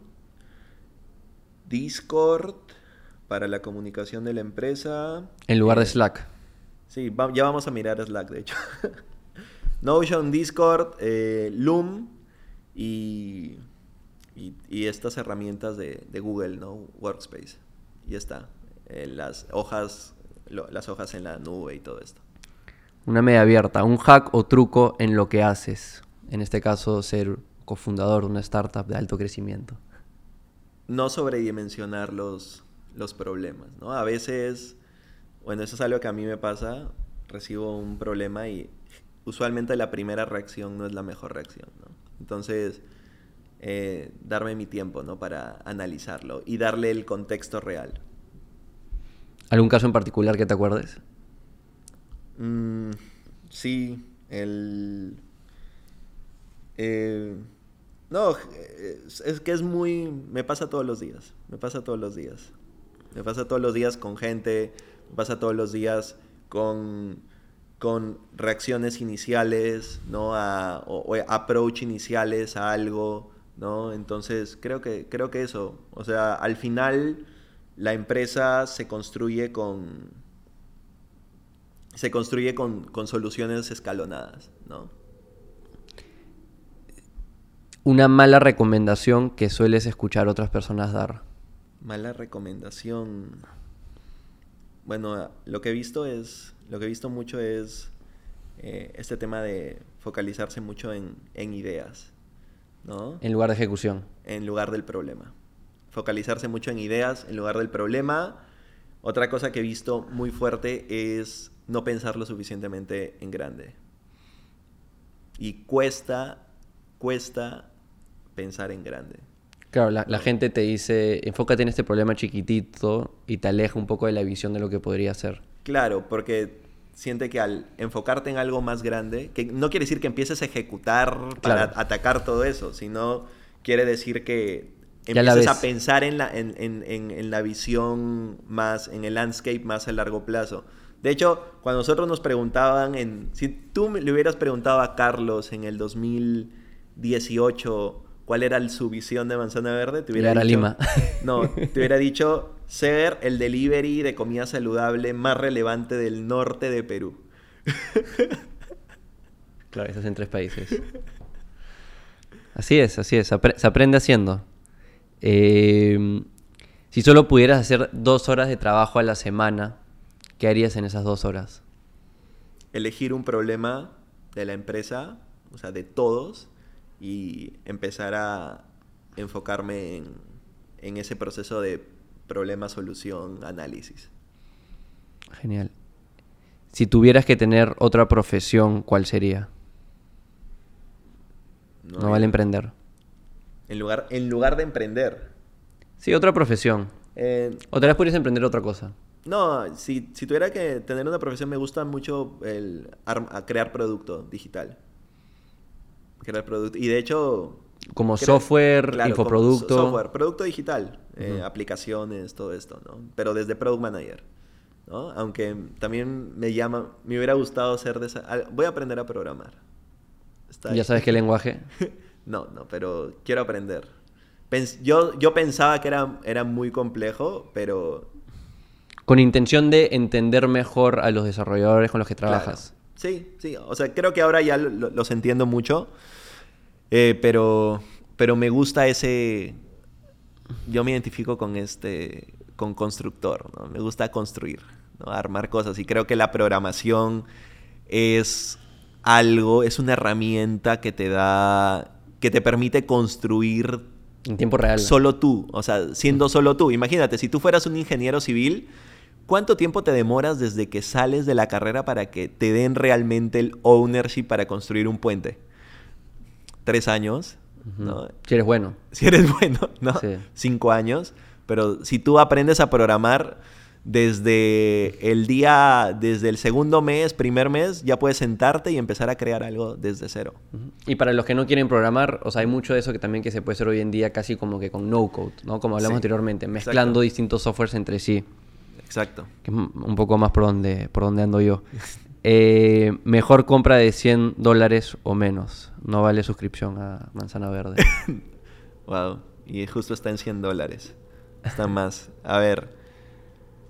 Discord para la comunicación de la empresa. En lugar de Eh, Slack. Sí, va- ya vamos a mirar Slack, de hecho. Notion, Discord, eh, Loom y, y, y estas herramientas de, de Google, ¿no? Workspace. Y está. Eh, las hojas, lo- las hojas en la nube y todo esto. Una media abierta. Un hack o truco en lo que haces. En este caso, ser cofundador de una startup de alto crecimiento. no sobredimensionar los, los problemas, ¿no? A veces, bueno, eso es algo que a mí me pasa, recibo un problema y usualmente la primera reacción no es la mejor reacción, ¿no? Entonces, eh, darme mi tiempo, ¿no? Para analizarlo y darle el contexto real. ¿Algún caso en particular que te acuerdes? Mm, sí, el... eh, no, es, que es muy... Me pasa todos los días, me pasa todos los días. Me pasa todos los días con gente, me pasa todos los días con, con reacciones iniciales, ¿no? O, o approach iniciales a algo, ¿no? Entonces, creo que, creo que eso, o sea, al final la empresa se construye con, se construye con, con soluciones escalonadas, ¿no? Una mala recomendación que sueles escuchar otras personas dar. Mala recomendación. Bueno, lo que he visto es, lo que he visto mucho es eh, este tema de focalizarse mucho en, en ideas, ¿no? En lugar de ejecución. en lugar del problema. Focalizarse mucho en ideas en lugar del problema. Otra cosa que he visto muy fuerte es no pensar lo suficientemente en grande. Y cuesta, cuesta pensar en grande. Claro, la, la gente te dice, enfócate en este problema chiquitito y te aleja un poco de la visión de lo que podría ser. Claro, porque siente que al enfocarte en algo más grande, que no quiere decir que empieces a ejecutar para Claro. atacar todo eso, sino quiere decir que empieces a pensar en la, en, en- en- en la visión más, en el landscape más a largo plazo. De hecho, cuando nosotros nos preguntaban, en, si tú le hubieras preguntado a Carlos en el 2018 cuál era el- su visión de Manzana Verde, te hubiera Llegar a dicho, Lima. no, te hubiera dicho ser el delivery de comida saludable más relevante del norte de Perú. Claro, estás en tres países. Así es, así es. apre- se aprende haciendo. Eh, si solo pudieras hacer dos horas de trabajo a la semana, ¿qué harías en esas dos horas? Elegir un problema de la empresa, o sea, de todos, y empezar a enfocarme en, en ese proceso de problema, solución, análisis. Genial. Si tuvieras que tener otra profesión, ¿cuál sería? No, vale emprender. En lugar, en lugar de emprender. Sí, otra profesión. eh, O tal vez podrías emprender otra cosa. No, si, si tuviera que tener una profesión, me gusta mucho el a crear producto digital. Crear producto. Y de hecho... Como software, claro, infoproducto. so- software, producto digital, eh, aplicaciones, todo esto, ¿no? Pero desde Product Manager, ¿no? Aunque también me llama, me hubiera gustado ser de esa... Voy a aprender a programar. Está ¿Ya sabes qué lenguaje? No, no, pero quiero aprender. Pens- yo, yo pensaba que era, era muy complejo, pero Con intención de entender mejor a los desarrolladores con los que trabajas. Sí, sí. O sea, creo que ahora ya lo- lo- los entiendo mucho. eh, pero, pero me gusta ese. Yo me identifico con este. con constructor, ¿no? Me gusta construir, ¿no? Armar cosas. Y creo que la programación es algo, es una herramienta que te da. que te permite construir En tiempo real. solo tú, o sea, siendo solo tú. Imagínate, si tú fueras un ingeniero civil, ¿cuánto tiempo te demoras desde que sales de la carrera para que te den realmente el ownership para construir un puente? Tres años, ¿no? Si eres bueno. Si eres bueno, ¿no? Sí. Cinco años. Pero si tú aprendes a programar desde el día, desde el segundo mes, primer mes, ya puedes sentarte y empezar a crear algo desde cero. Y para los que no quieren programar, o sea, hay mucho de eso que también que se puede hacer hoy en día casi como que con no code, ¿no? Como hablamos Sí, anteriormente, mezclando exacto. distintos softwares entre sí. Exacto. Que es m- un poco más por donde, por donde ando yo. Eh, mejor compra de 100 dólares o menos. No vale suscripción a Manzana Verde. Wow. Y justo está en 100 dólares. Está más. A ver.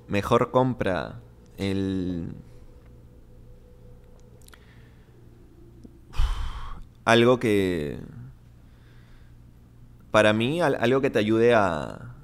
Mejor compra. El. Algo que. Para mí, al- algo que te ayude a.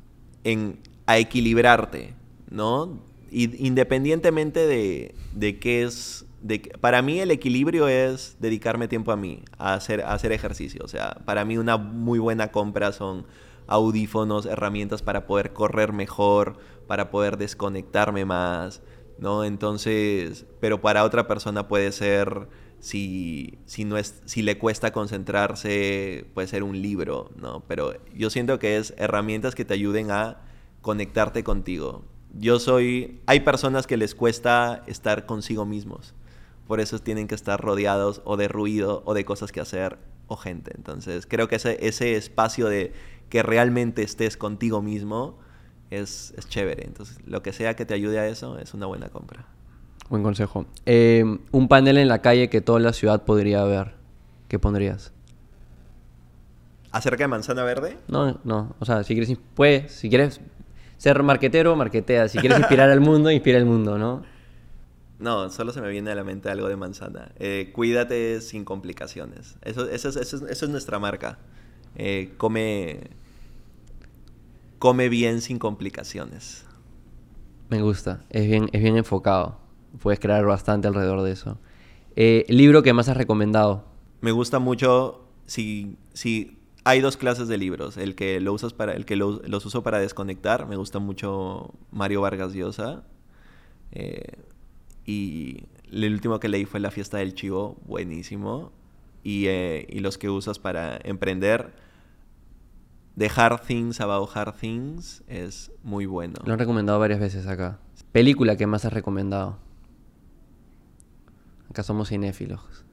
En, a equilibrarte, ¿no? Y- independientemente de, de qué es. De, para mí, el equilibrio es dedicarme tiempo a mí, a hacer, a hacer ejercicio. O sea, para mí, una muy buena compra son audífonos, herramientas para poder correr mejor, para poder desconectarme más, ¿no? Entonces, pero para otra persona puede ser, si, si, no es, si le cuesta concentrarse, puede ser un libro, ¿no? Pero yo siento que es herramientas que te ayuden a conectarte contigo. Yo soy, hay personas que les cuesta estar consigo mismos, por eso tienen que estar rodeados o de ruido o de cosas que hacer o gente. Entonces, creo que ese, ese espacio de que realmente estés contigo mismo es, es chévere. Entonces, lo que sea que te ayude a eso es una buena compra. Buen consejo. Eh, un panel en la calle que toda la ciudad podría ver. ¿Qué pondrías? ¿Acerca de Manzana Verde? No, no. O sea, si quieres, puedes, si quieres ser marquetero, marquetea. Si quieres inspirar al mundo, inspira al mundo, ¿no? No, solo se me viene a la mente algo de manzana. Eh, cuídate sin complicaciones. Eso, eso, es- eso es- eso es nuestra marca. Eh, come, come bien sin complicaciones. Me gusta. Es bien, es bien enfocado. Puedes crear bastante alrededor de eso. Eh, libro que más has recomendado. Me gusta mucho si, si hay dos clases de libros. El que los uso para desconectar. Me gusta mucho Mario Vargas Llosa. Eh, y el último que leí fue La fiesta del chivo, buenísimo. Y, eh, y los que usas para emprender. The Hard Things About Hard Things es muy bueno. Lo han recomendado varias veces acá. Película que más has recomendado. Acá somos cinéfilos.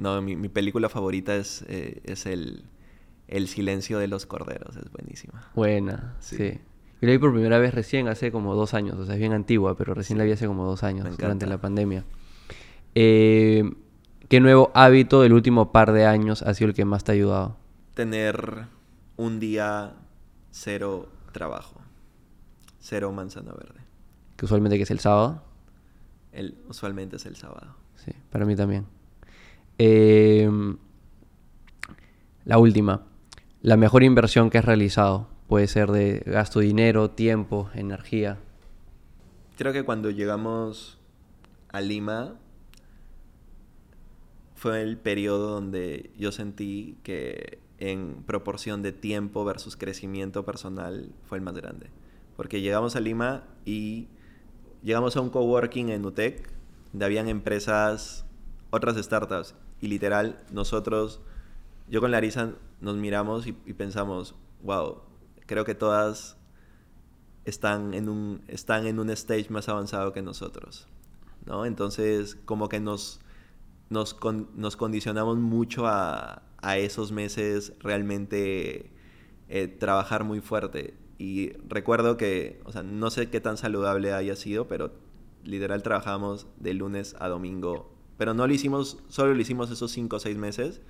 No, mi, mi película favorita es, eh, es el, el Silencio de los Corderos. Es buenísima. Buena, sí. Sí. Yo la vi por primera vez recién, hace como dos años. O sea, es bien antigua, pero recién la vi hace como dos años, durante la pandemia. Eh, ¿Qué nuevo hábito del último par de años ha sido el que más te ha ayudado? tener un día cero trabajo, cero manzana verde. Que usualmente que es el sábado. El, usualmente es el sábado. Sí, para mí también. Eh, la última. La mejor inversión que has realizado. Puede ser de gasto de dinero, tiempo, energía. Creo que cuando llegamos a Lima fue el periodo donde yo sentí que en proporción de tiempo versus crecimiento personal fue el más grande. Porque llegamos a Lima y llegamos a un coworking en UTEC, donde habían empresas, otras startups, y literal, nosotros, yo con Larisa nos miramos y, pensamos, wow, creo que todas están en un, están en un stage más avanzado que nosotros, ¿no? Entonces, como que nos, nos, con- nos condicionamos mucho a, a esos meses realmente eh, trabajar muy fuerte. Y recuerdo que, o sea, no sé qué tan saludable haya sido, pero literal trabajamos de lunes a domingo. Pero no lo hicimos, solo lo hicimos esos cinco o seis meses,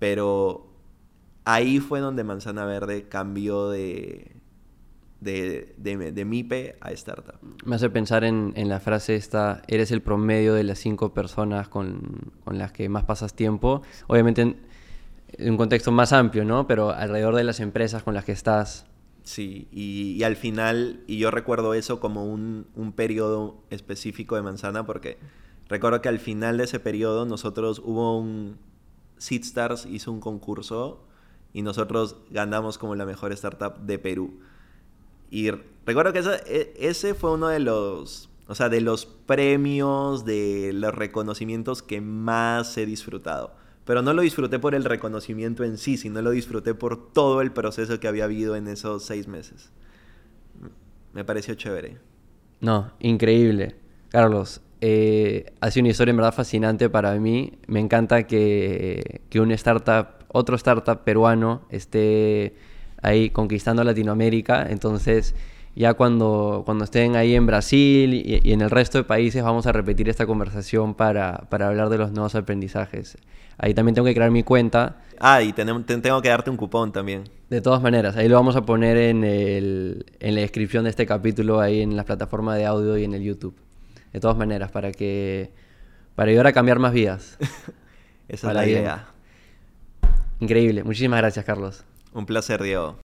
pero ahí fue donde Manzana Verde cambió de, de, de, de MIPE a startup. Me hace pensar en, en la frase esta, eres el promedio de las cinco personas con, con las que más pasas tiempo. Obviamente en, en un contexto más amplio, ¿no? Pero alrededor de las empresas con las que estás. Sí, y, y al final, y yo recuerdo eso como un, un periodo específico de Manzana, porque recuerdo que al final de ese periodo nosotros hubo un... Seedstars hizo un concurso y nosotros ganamos como la mejor startup de Perú. Y recuerdo que e- ese fue uno de los, o sea, de los premios, de los reconocimientos que más he disfrutado. Pero no lo disfruté por el reconocimiento en sí, sino lo disfruté por todo el proceso que había habido en esos seis meses. Me pareció chévere. No, increíble. Carlos, eh, ha sido una historia en verdad fascinante para mí. Me encanta que, que un startup, otro startup peruano, esté ahí conquistando Latinoamérica. Entonces, ya cuando, cuando estén ahí en Brasil y, y en el resto de países, vamos a repetir esta conversación para, para hablar de los nuevos aprendizajes. Ahí también tengo que crear mi cuenta. Ah, y tenemos- tengo que darte un cupón también. De todas maneras, ahí lo vamos a poner en, el, en la descripción de este capítulo, ahí en la plataforma de audio y en el YouTube. De todas maneras, para que para ayudar a cambiar más vidas. Esa es la bien. idea. Increíble. Muchísimas gracias, Carlos. Un placer, Diego.